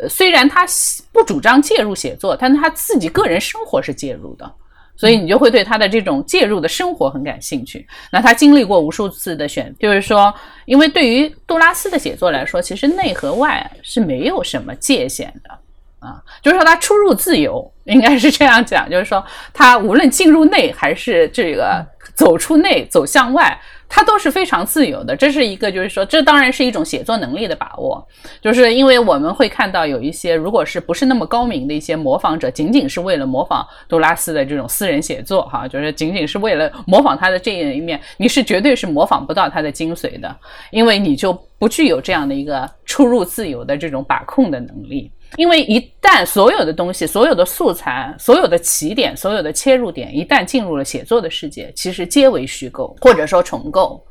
呃，虽然他不主张介入写作，但他自己个人生活是介入的，所以你就会对他的这种介入的生活很感兴趣。那他经历过无数次的选，就是说，因为对于杜拉斯的写作来说，其实内和外是没有什么界限的，啊，就是说他出入自由，应该是这样讲，就是说他无论进入内还是这个走出内，走向外。它都是非常自由的，这是一个，就是说，这当然是一种写作能力的把握，就是因为我们会看到有一些，如果是不是那么高明的一些模仿者，仅仅是为了模仿杜拉斯的这种私人写作，哈，就是仅仅是为了模仿他的这一面，你是绝对是模仿不到他的精髓的，因为你就不具有这样的一个出入自由的这种把控的能力。因为一旦所有的东西、所有的素材、所有的起点、所有的切入点，一旦进入了写作的世界，其实皆为虚构或者说重构，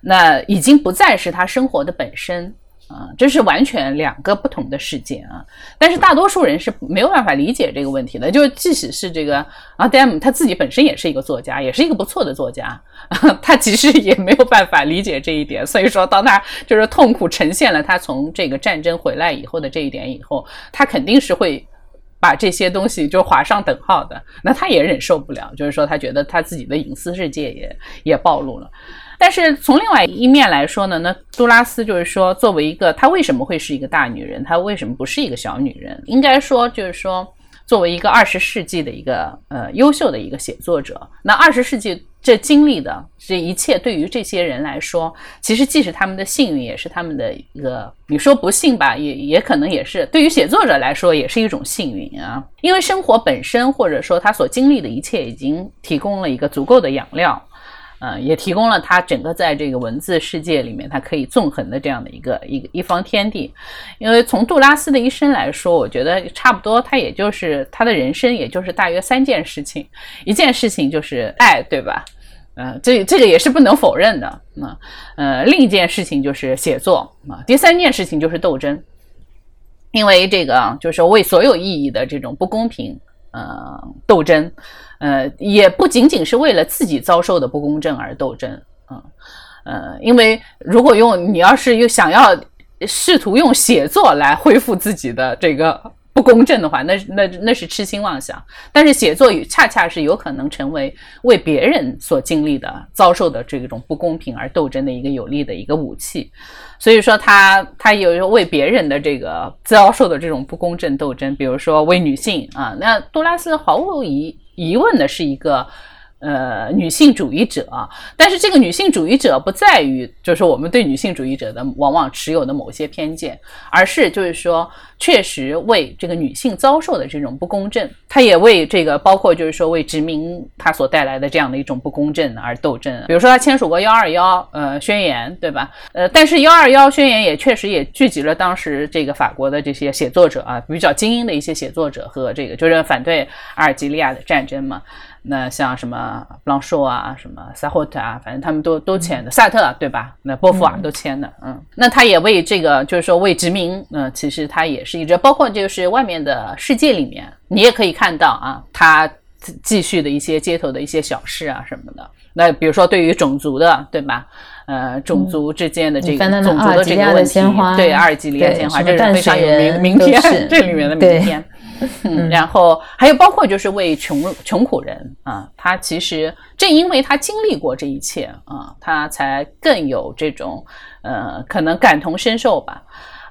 那已经不再是他生活的本身。啊，这是完全两个不同的世界啊！但是大多数人是没有办法理解这个问题的。就即使是这个阿 Dam 他自己本身也是一个作家，也是一个不错的作家，他其实也没有办法理解这一点。所以说，当他就是痛苦呈现了他从这个战争回来以后的这一点以后，他肯定是会把这些东西就划上等号的。那他也忍受不了，就是说他觉得他自己的隐私世界也也暴露了。但是从另外一面来说呢，那杜拉斯就是说，作为一个她为什么会是一个大女人，她为什么不是一个小女人？应该说就是说，作为一个二十世纪的一个呃优秀的一个写作者，那二十世纪这经历的这一切，对于这些人来说，其实既是他们的幸运，也是他们的一个你说不幸吧，也也可能也是对于写作者来说，也是一种幸运啊，因为生活本身或者说他所经历的一切，已经提供了一个足够的养料。嗯，也提供了他整个在这个文字世界里面，他可以纵横的这样的一个一个一方天地。因为从杜拉斯的一生来说，我觉得差不多，他也就是他的人生，也就是大约三件事情。一件事情就是爱，对吧？呃，这这个也是不能否认的。那呃，另一件事情就是写作啊，第三件事情就是斗争，因为这个就是为所有意义的这种不公平呃斗争，呃，也不仅仅是为了自己遭受的不公正而斗争嗯，呃，因为如果用你要是又想要试图用写作来恢复自己的这个。不公正的话，那那那是痴心妄想。但是写作与恰恰是有可能成为为别人所经历的、遭受的这种不公平而斗争的一个有力的一个武器。所以说，他他有为别人的这个遭受的这种不公正斗争，比如说为女性啊，那杜拉斯毫无疑疑问的是一个。呃，女性主义者，但是这个女性主义者不在于，就是我们对女性主义者的往往持有的某些偏见，而是就是说，确实为这个女性遭受的这种不公正，她也为这个包括就是说为殖民它所带来的这样的一种不公正而斗争。比如说，她签署过幺二幺呃宣言，对吧？呃，但是幺二幺宣言也确实也聚集了当时这个法国的这些写作者啊，比较精英的一些写作者和这个就是反对阿尔及利亚的战争嘛。那像什么布朗硕啊，什么萨霍特啊，反正他们都都签的，萨特对吧？那波伏娃都签的，嗯，那他也为这个，就是说为殖民，嗯，其实他也是一直，包括就是外面的世界里面，你也可以看到啊，他继续的一些街头的一些小事啊什么的。那比如说对于种族的，对吧？呃，种族之间的这个种族的这个问题，对阿尔及利亚鲜花，这是非常有名名片，这里面的名篇。嗯，然后还有包括就是为穷穷苦人啊，他其实正因为他经历过这一切啊，他才更有这种呃可能感同身受吧。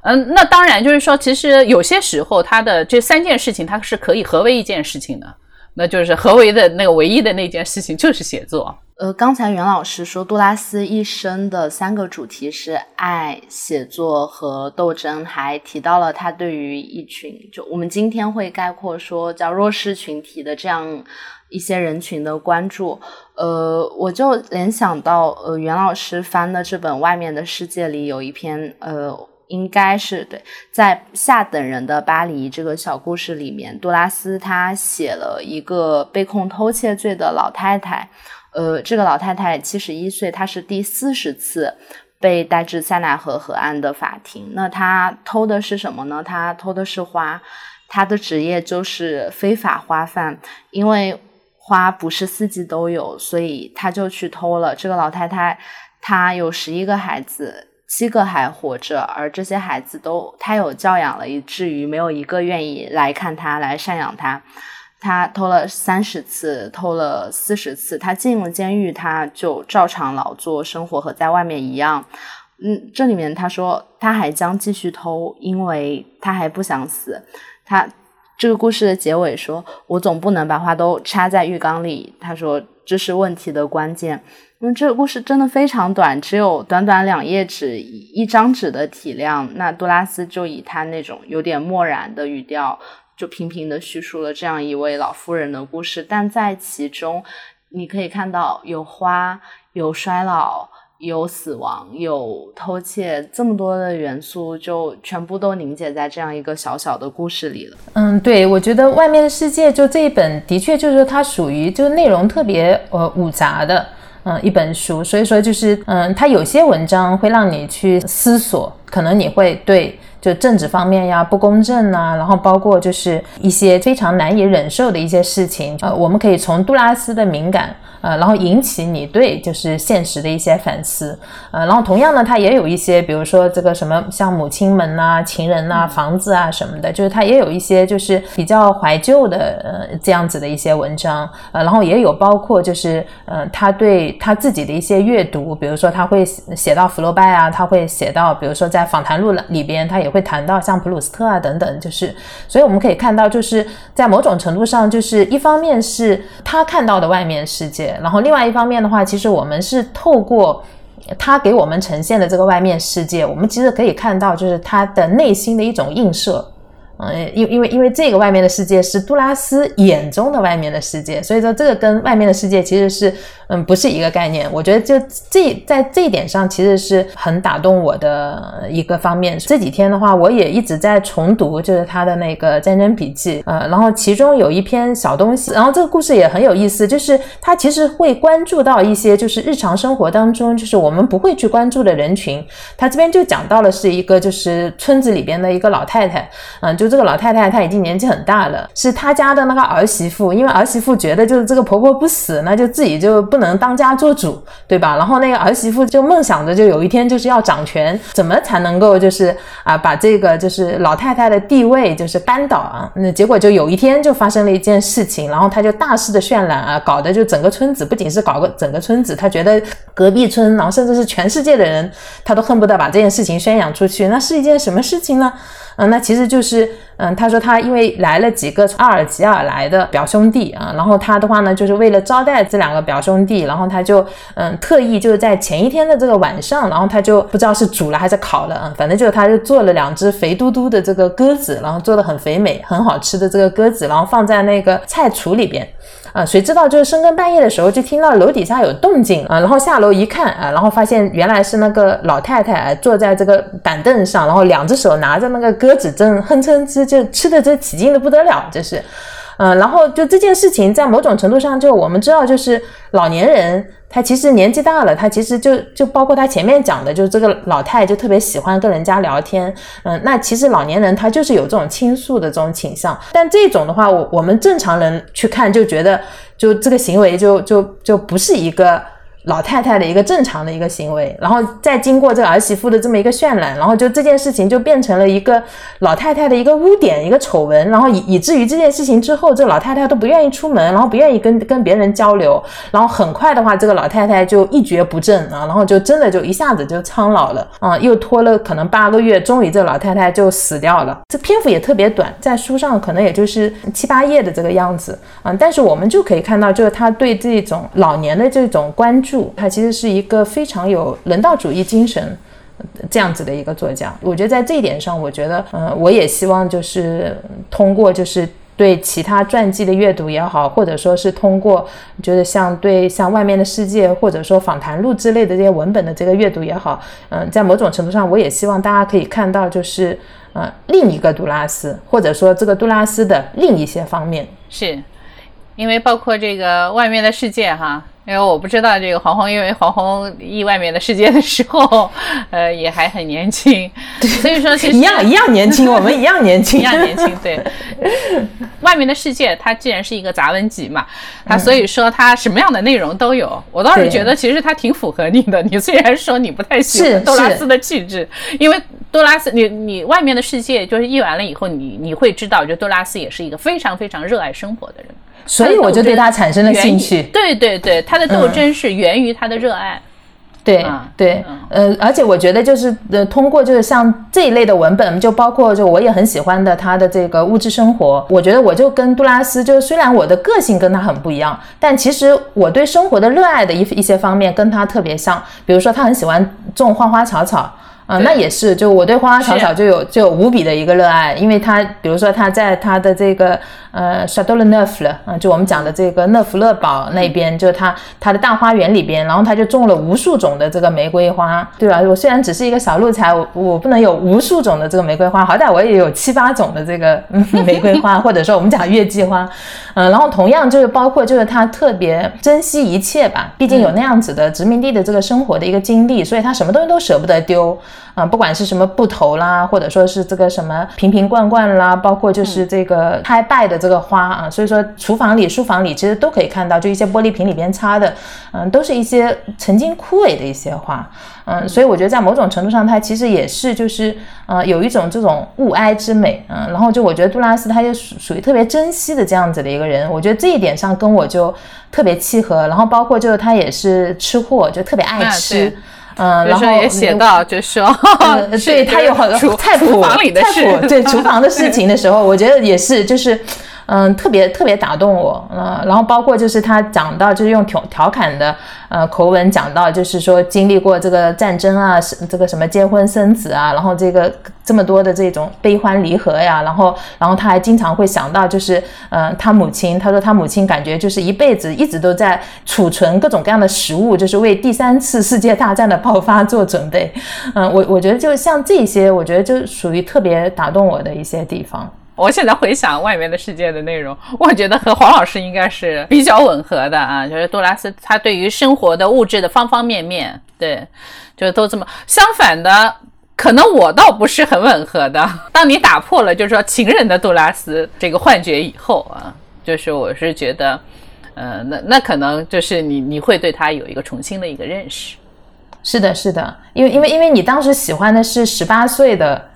嗯，那当然就是说，其实有些时候他的这三件事情，它是可以合为一件事情的。那就是合为的那个唯一的那件事情就是写作。呃，刚才袁老师说杜拉斯一生的三个主题是爱、写作和斗争，还提到了他对于一群就我们今天会概括说叫弱势群体的这样一些人群的关注。呃，我就联想到呃袁老师翻的这本《外面的世界》里有一篇呃。应该是对，在下等人的巴黎这个小故事里面，杜拉斯他写了一个被控偷窃罪的老太太，呃，这个老太太七十一岁，她是第四十次被带至塞纳河河岸的法庭。那她偷的是什么呢？她偷的是花，她的职业就是非法花贩，因为花不是四季都有，所以她就去偷了。这个老太太她有十一个孩子。七个还活着，而这些孩子都他有教养了，以至于没有一个愿意来看他，来赡养他。他偷了三十次，偷了四十次。他进了监狱，他就照常劳作生活，和在外面一样。嗯，这里面他说他还将继续偷，因为他还不想死。他这个故事的结尾说：“我总不能把花都插在浴缸里。”他说这是问题的关键。因为这个故事真的非常短，只有短短两页纸，一张纸的体量。那杜拉斯就以他那种有点漠然的语调，就平平的叙述了这样一位老妇人的故事。但在其中，你可以看到有花，有衰老，有死亡，有偷窃，这么多的元素，就全部都凝结在这样一个小小的故事里了。嗯，对，我觉得外面的世界就这一本，的确就是它属于就是内容特别呃五杂的。嗯，一本书，所以说就是，嗯，它有些文章会让你去思索，可能你会对就政治方面呀不公正啊，然后包括就是一些非常难以忍受的一些事情，呃，我们可以从杜拉斯的敏感。呃，然后引起你对就是现实的一些反思，呃，然后同样呢，他也有一些，比如说这个什么像母亲们呐、情人呐、房子啊什么的，就是他也有一些就是比较怀旧的呃这样子的一些文章，呃，然后也有包括就是呃他对他自己的一些阅读，比如说他会写到福楼拜啊，他会写到比如说在访谈录里边，他也也会谈到像普鲁斯特啊等等，就是所以我们可以看到，就是在某种程度上，就是一方面是他看到的外面世界。然后另外一方面的话，其实我们是透过他给我们呈现的这个外面世界，我们其实可以看到，就是他的内心的一种映射。嗯，因因为因为这个外面的世界是杜拉斯眼中的外面的世界，所以说这个跟外面的世界其实是嗯不是一个概念。我觉得就这在这一点上其实是很打动我的一个方面。这几天的话，我也一直在重读就是他的那个战争笔记，呃，然后其中有一篇小东西，然后这个故事也很有意思，就是他其实会关注到一些就是日常生活当中就是我们不会去关注的人群。他这边就讲到了是一个就是村子里边的一个老太太，嗯，就。这个老太太她已经年纪很大了，是她家的那个儿媳妇，因为儿媳妇觉得就是这个婆婆不死，那就自己就不能当家做主，对吧？然后那个儿媳妇就梦想着就有一天就是要掌权，怎么才能够就是啊把这个就是老太太的地位就是扳倒啊？那结果就有一天就发生了一件事情，然后她就大肆的渲染啊，搞得就整个村子不仅是搞个整个村子，她觉得隔壁村，然后甚至是全世界的人，她都恨不得把这件事情宣扬出去。那是一件什么事情呢？嗯，那其实就是，嗯，他说他因为来了几个从阿尔及尔来的表兄弟啊，然后他的话呢，就是为了招待这两个表兄弟，然后他就，嗯，特意就是在前一天的这个晚上，然后他就不知道是煮了还是烤了嗯，反正就是他就做了两只肥嘟嘟的这个鸽子，然后做的很肥美、很好吃的这个鸽子，然后放在那个菜橱里边。啊，谁知道就是深更半夜的时候就听到楼底下有动静啊，然后下楼一看啊，然后发现原来是那个老太太坐在这个板凳上，然后两只手拿着那个鸽子，正哼哧哧就吃的这起劲的不得了，这是。嗯，然后就这件事情，在某种程度上，就我们知道，就是老年人他其实年纪大了，他其实就就包括他前面讲的，就是这个老太就特别喜欢跟人家聊天。嗯，那其实老年人他就是有这种倾诉的这种倾向，但这种的话，我我们正常人去看就觉得，就这个行为就就就不是一个。老太太的一个正常的一个行为，然后再经过这个儿媳妇的这么一个渲染，然后就这件事情就变成了一个老太太的一个污点、一个丑闻，然后以以至于这件事情之后，这老太太都不愿意出门，然后不愿意跟跟别人交流，然后很快的话，这个老太太就一蹶不振啊，然后就真的就一下子就苍老了啊，又拖了可能八个月，终于这老太太就死掉了。这篇幅也特别短，在书上可能也就是七八页的这个样子啊，但是我们就可以看到，就是他对这种老年的这种关注。他其实是一个非常有人道主义精神这样子的一个作家，我觉得在这一点上，我觉得，嗯，我也希望就是通过就是对其他传记的阅读也好，或者说是通过就是像对像外面的世界或者说访谈录之类的这些文本的这个阅读也好，嗯，在某种程度上，我也希望大家可以看到就是呃另一个杜拉斯，或者说这个杜拉斯的另一些方面，是因为包括这个外面的世界哈。因为我不知道这个黄黄，因为黄黄译外面的世界的时候，呃，也还很年轻，所以说其实一样一样年轻，我们一样年轻，一样年轻。对，外面的世界它既然是一个杂文集嘛，它所以说它什么样的内容都有。我倒是觉得其实它挺符合你的。你虽然说你不太喜欢多拉斯的气质，因为多拉斯，你你外面的世界就是译完了以后，你你会知道，就多拉斯也是一个非常非常热爱生活的人。所以我就对他产生了兴趣。对对对，他的斗争是源于他的热爱。对对，呃，而且我觉得就是呃，通过就是像这一类的文本，就包括就我也很喜欢的他的这个物质生活。我觉得我就跟杜拉斯，就虽然我的个性跟他很不一样，但其实我对生活的热爱的一一些方面跟他特别像。比如说，他很喜欢种花花草草。啊，那也是，就我对花花草草就有就有无比的一个热爱，因为他比如说他在他的这个呃 s h a d o l n e u f 了啊，就我们讲的这个讷福勒堡那边，就他他的大花园里边，然后他就种了无数种的这个玫瑰花，对吧？我虽然只是一个小路才，我我不能有无数种的这个玫瑰花，好歹我也有七八种的这个 玫瑰花，或者说我们讲月季花，嗯，然后同样就是包括就是他特别珍惜一切吧，毕竟有那样子的殖民地的这个生活的一个经历，所以他什么东西都舍不得丢。啊，不管是什么布头啦，或者说是这个什么瓶瓶罐罐啦，包括就是这个开败的这个花啊，所以说厨房里、书房里其实都可以看到，就一些玻璃瓶里边插的，嗯，都是一些曾经枯萎的一些花，嗯，所以我觉得在某种程度上，它其实也是就是呃有一种这种物哀之美，嗯，然后就我觉得杜拉斯他就属属于特别珍惜的这样子的一个人，我觉得这一点上跟我就特别契合，然后包括就是他也是吃货，就特别爱吃。嗯，然后也写到，就说，对他有很多菜谱、房里的事，对厨房的事情的时候，我觉得也是，就是，嗯，特别特别打动我。呃，然后包括就是他讲到，就是用调调侃的呃口吻讲到，就是说经历过这个战争啊，这个什么结婚生子啊，然后这个这么多的这种悲欢离合呀，然后然后他还经常会想到，就是呃他母亲，他说他母亲感觉就是一辈子一直都在储存各种各样的食物，就是为第三次世界大战的爆发做准备。嗯，我我觉得就像这些，我觉得就属于特别打动我的一些地方。我现在回想外面的世界的内容，我觉得和黄老师应该是比较吻合的啊。就是杜拉斯他对于生活的物质的方方面面，对，就都这么。相反的，可能我倒不是很吻合的。当你打破了就是说情人的杜拉斯这个幻觉以后啊，就是我是觉得，呃，那那可能就是你你会对他有一个重新的一个认识。是的，是的，因为因为因为你当时喜欢的是十八岁的。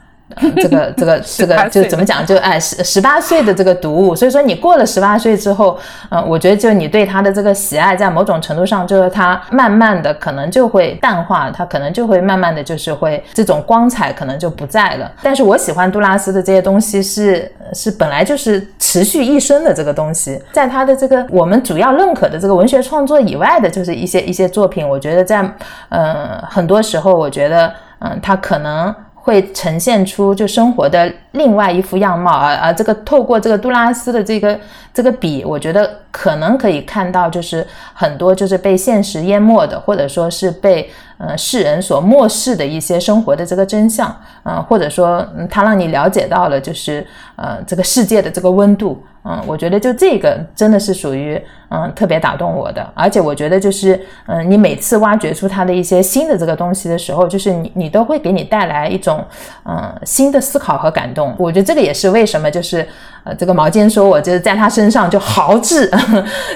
这个这个这个就怎么讲？就哎，十十八岁的这个读物，所以说你过了十八岁之后，嗯，我觉得就你对他的这个喜爱，在某种程度上，就是他慢慢的可能就会淡化，他可能就会慢慢的就是会这种光彩可能就不在了。但是我喜欢杜拉斯的这些东西是是本来就是持续一生的这个东西，在他的这个我们主要认可的这个文学创作以外的，就是一些一些作品，我觉得在嗯很多时候，我觉得嗯他可能。会呈现出就生活的另外一副样貌，而而这个透过这个杜拉斯的这个这个笔，我觉得可能可以看到，就是很多就是被现实淹没的，或者说是被呃世人所漠视的一些生活的这个真相，嗯，或者说他让你了解到了，就是呃这个世界的这个温度。嗯，我觉得就这个真的是属于嗯特别打动我的，而且我觉得就是嗯，你每次挖掘出它的一些新的这个东西的时候，就是你你都会给你带来一种嗯新的思考和感动。我觉得这个也是为什么就是呃这个毛尖说我就是在他身上就豪掷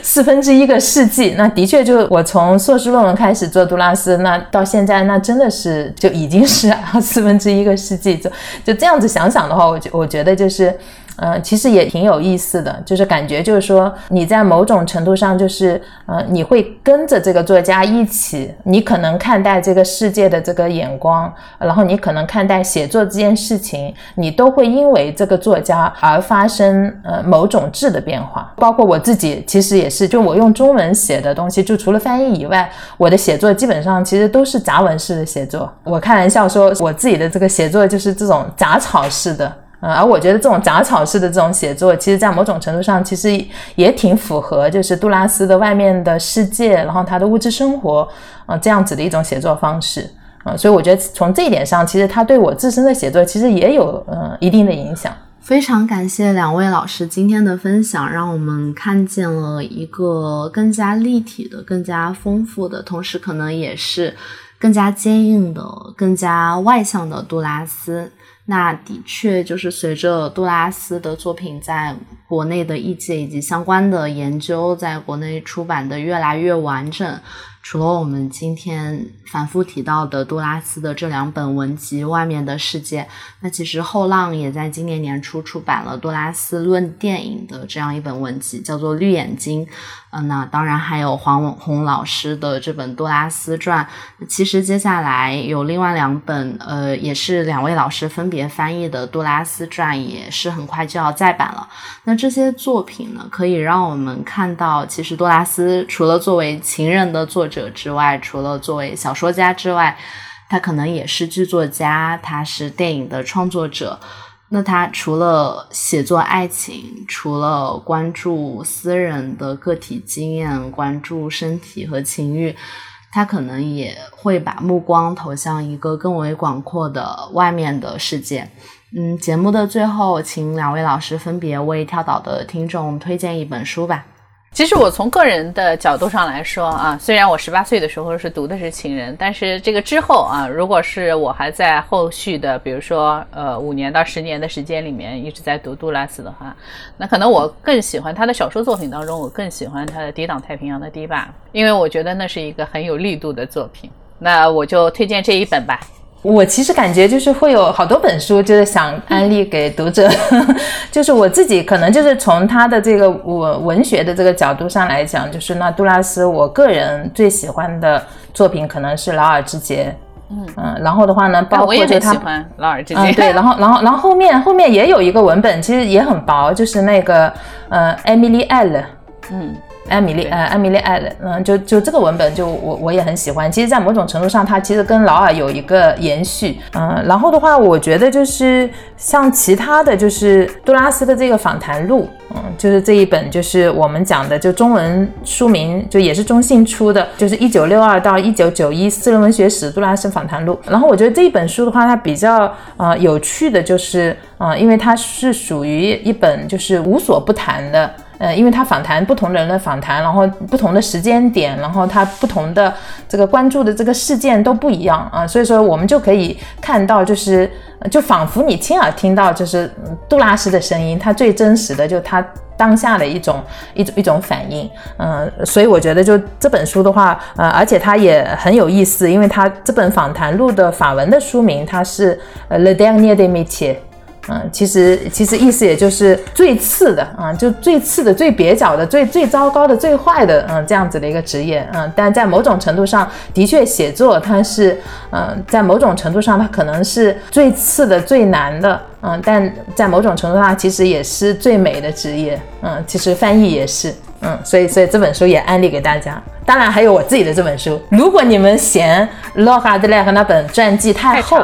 四分之一个世纪，那的确就我从硕士论文开始做杜拉斯，那到现在那真的是就已经是 四分之一个世纪，就就这样子想想的话，我觉我觉得就是。嗯，其实也挺有意思的，就是感觉就是说你在某种程度上就是，呃，你会跟着这个作家一起，你可能看待这个世界的这个眼光，然后你可能看待写作这件事情，你都会因为这个作家而发生呃某种质的变化。包括我自己，其实也是，就我用中文写的东西，就除了翻译以外，我的写作基本上其实都是杂文式的写作。我开玩笑说，我自己的这个写作就是这种杂草式的。而我觉得这种杂草式的这种写作，其实，在某种程度上，其实也挺符合，就是杜拉斯的外面的世界，然后他的物质生活，啊，这样子的一种写作方式，啊，所以我觉得从这一点上，其实他对我自身的写作，其实也有呃一定的影响。非常感谢两位老师今天的分享，让我们看见了一个更加立体的、更加丰富的，同时可能也是更加坚硬的、更加外向的杜拉斯。那的确就是随着杜拉斯的作品在国内的译介以及相关的研究在国内出版的越来越完整。除了我们今天反复提到的杜拉斯的这两本文集《外面的世界》，那其实后浪也在今年年初出版了杜拉斯论电影的这样一本文集，叫做《绿眼睛》。嗯，那当然还有黄宏老师的这本《杜拉斯传》。其实接下来有另外两本，呃，也是两位老师分别翻译的《杜拉斯传》，也是很快就要再版了。那这些作品呢，可以让我们看到，其实杜拉斯除了作为情人的作。者之外，除了作为小说家之外，他可能也是剧作家，他是电影的创作者。那他除了写作爱情，除了关注私人的个体经验，关注身体和情欲，他可能也会把目光投向一个更为广阔的外面的世界。嗯，节目的最后，请两位老师分别为跳岛的听众推荐一本书吧。其实我从个人的角度上来说啊，虽然我十八岁的时候是读的是情人，但是这个之后啊，如果是我还在后续的，比如说呃五年到十年的时间里面一直在读杜拉斯的话，那可能我更喜欢他的小说作品当中，我更喜欢他的《抵挡太平洋的堤坝》，因为我觉得那是一个很有力度的作品。那我就推荐这一本吧。我其实感觉就是会有好多本书，就是想安利给读者。就是我自己可能就是从他的这个我文学的这个角度上来讲，就是那杜拉斯，我个人最喜欢的作品可能是《劳尔之劫》。嗯，然后的话呢，包括就他喜欢劳尔之嗯，对，然后然后然后后面后面也有一个文本，其实也很薄，就是那个呃，Emily L。嗯，艾米丽，呃，艾米丽艾伦，嗯，就就这个文本就我我也很喜欢。其实，在某种程度上，它其实跟劳尔有一个延续，嗯，然后的话，我觉得就是像其他的就是杜拉斯的这个访谈录，嗯，就是这一本就是我们讲的，就中文书名就也是中信出的，就是一九六二到一九九一私人文学史杜拉斯访谈录。然后我觉得这一本书的话，它比较呃有趣的就是，呃，因为它是属于一本就是无所不谈的。呃，因为他访谈不同人的访谈，然后不同的时间点，然后他不同的这个关注的这个事件都不一样啊，所以说我们就可以看到，就是就仿佛你亲耳听到，就是杜拉斯的声音，他最真实的就他当下的一种一种一种反应，嗯、所以我觉得就这本书的话，呃，而且它也很有意思，因为它这本访谈录的法文的书名它是呃 Le Dernier d e Métiers。嗯，其实其实意思也就是最次的啊、就最次的、最蹩脚的、最最糟糕的、最坏的，嗯，这样子的一个职业，嗯，但在某种程度上，的确写作它是，嗯，在某种程度上它可能是最次的、最难的，嗯，但在某种程度上其实也是最美的职业，嗯，其实翻译也是，嗯，所以所以这本书也安利给大家。当然还有我自己的这本书，如果你们嫌洛哈德莱和那本传记太厚，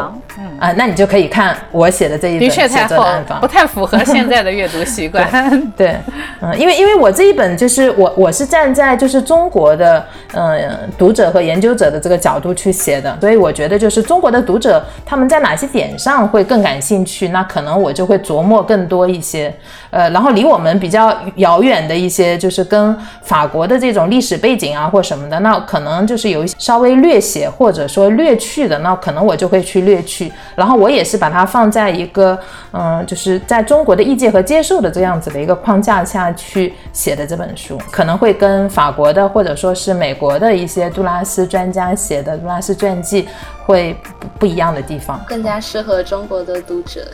啊、那你就可以看我写的这一本的确太写作厚的暗访，不太符合现在的阅读习惯。对，嗯，因为因为我这一本就是我我是站在就是中国的嗯读者和研究者的这个角度去写的，所以我觉得就是中国的读者他们在哪些点上会更感兴趣，那可能我就会琢磨更多一些，呃，然后离我们比较遥远的一些就是跟法国的这种历史背景啊或什么的，那可能就是有一些稍微略写或者说略去的，那可能我就会去略去，然后我也是把它放在一个嗯、就是在中国的意见和接受的这样子的一个框架下去写的这本书，可能会跟法国的或者说是美国的一些杜拉斯专家写的杜拉斯传记会不不一样的地方。更加适合中国的读者。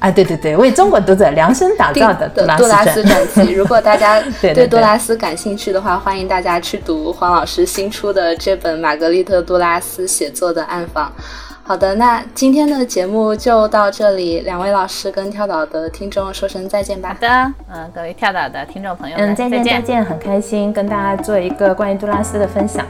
哎，对对对，为中国读者量身打造的 杜拉斯斯传。记。如果大家 对杜拉斯感兴趣的话，欢迎大家去读黄老师新出的这本玛格丽特·杜拉斯写作的暗访。好的，那今天的节目就到这里，两位老师跟跳岛的听众说声再见吧好。的，嗯，各位跳岛的听众朋友们，嗯，再见再见，很开心跟大家做一个关于杜拉斯的分享。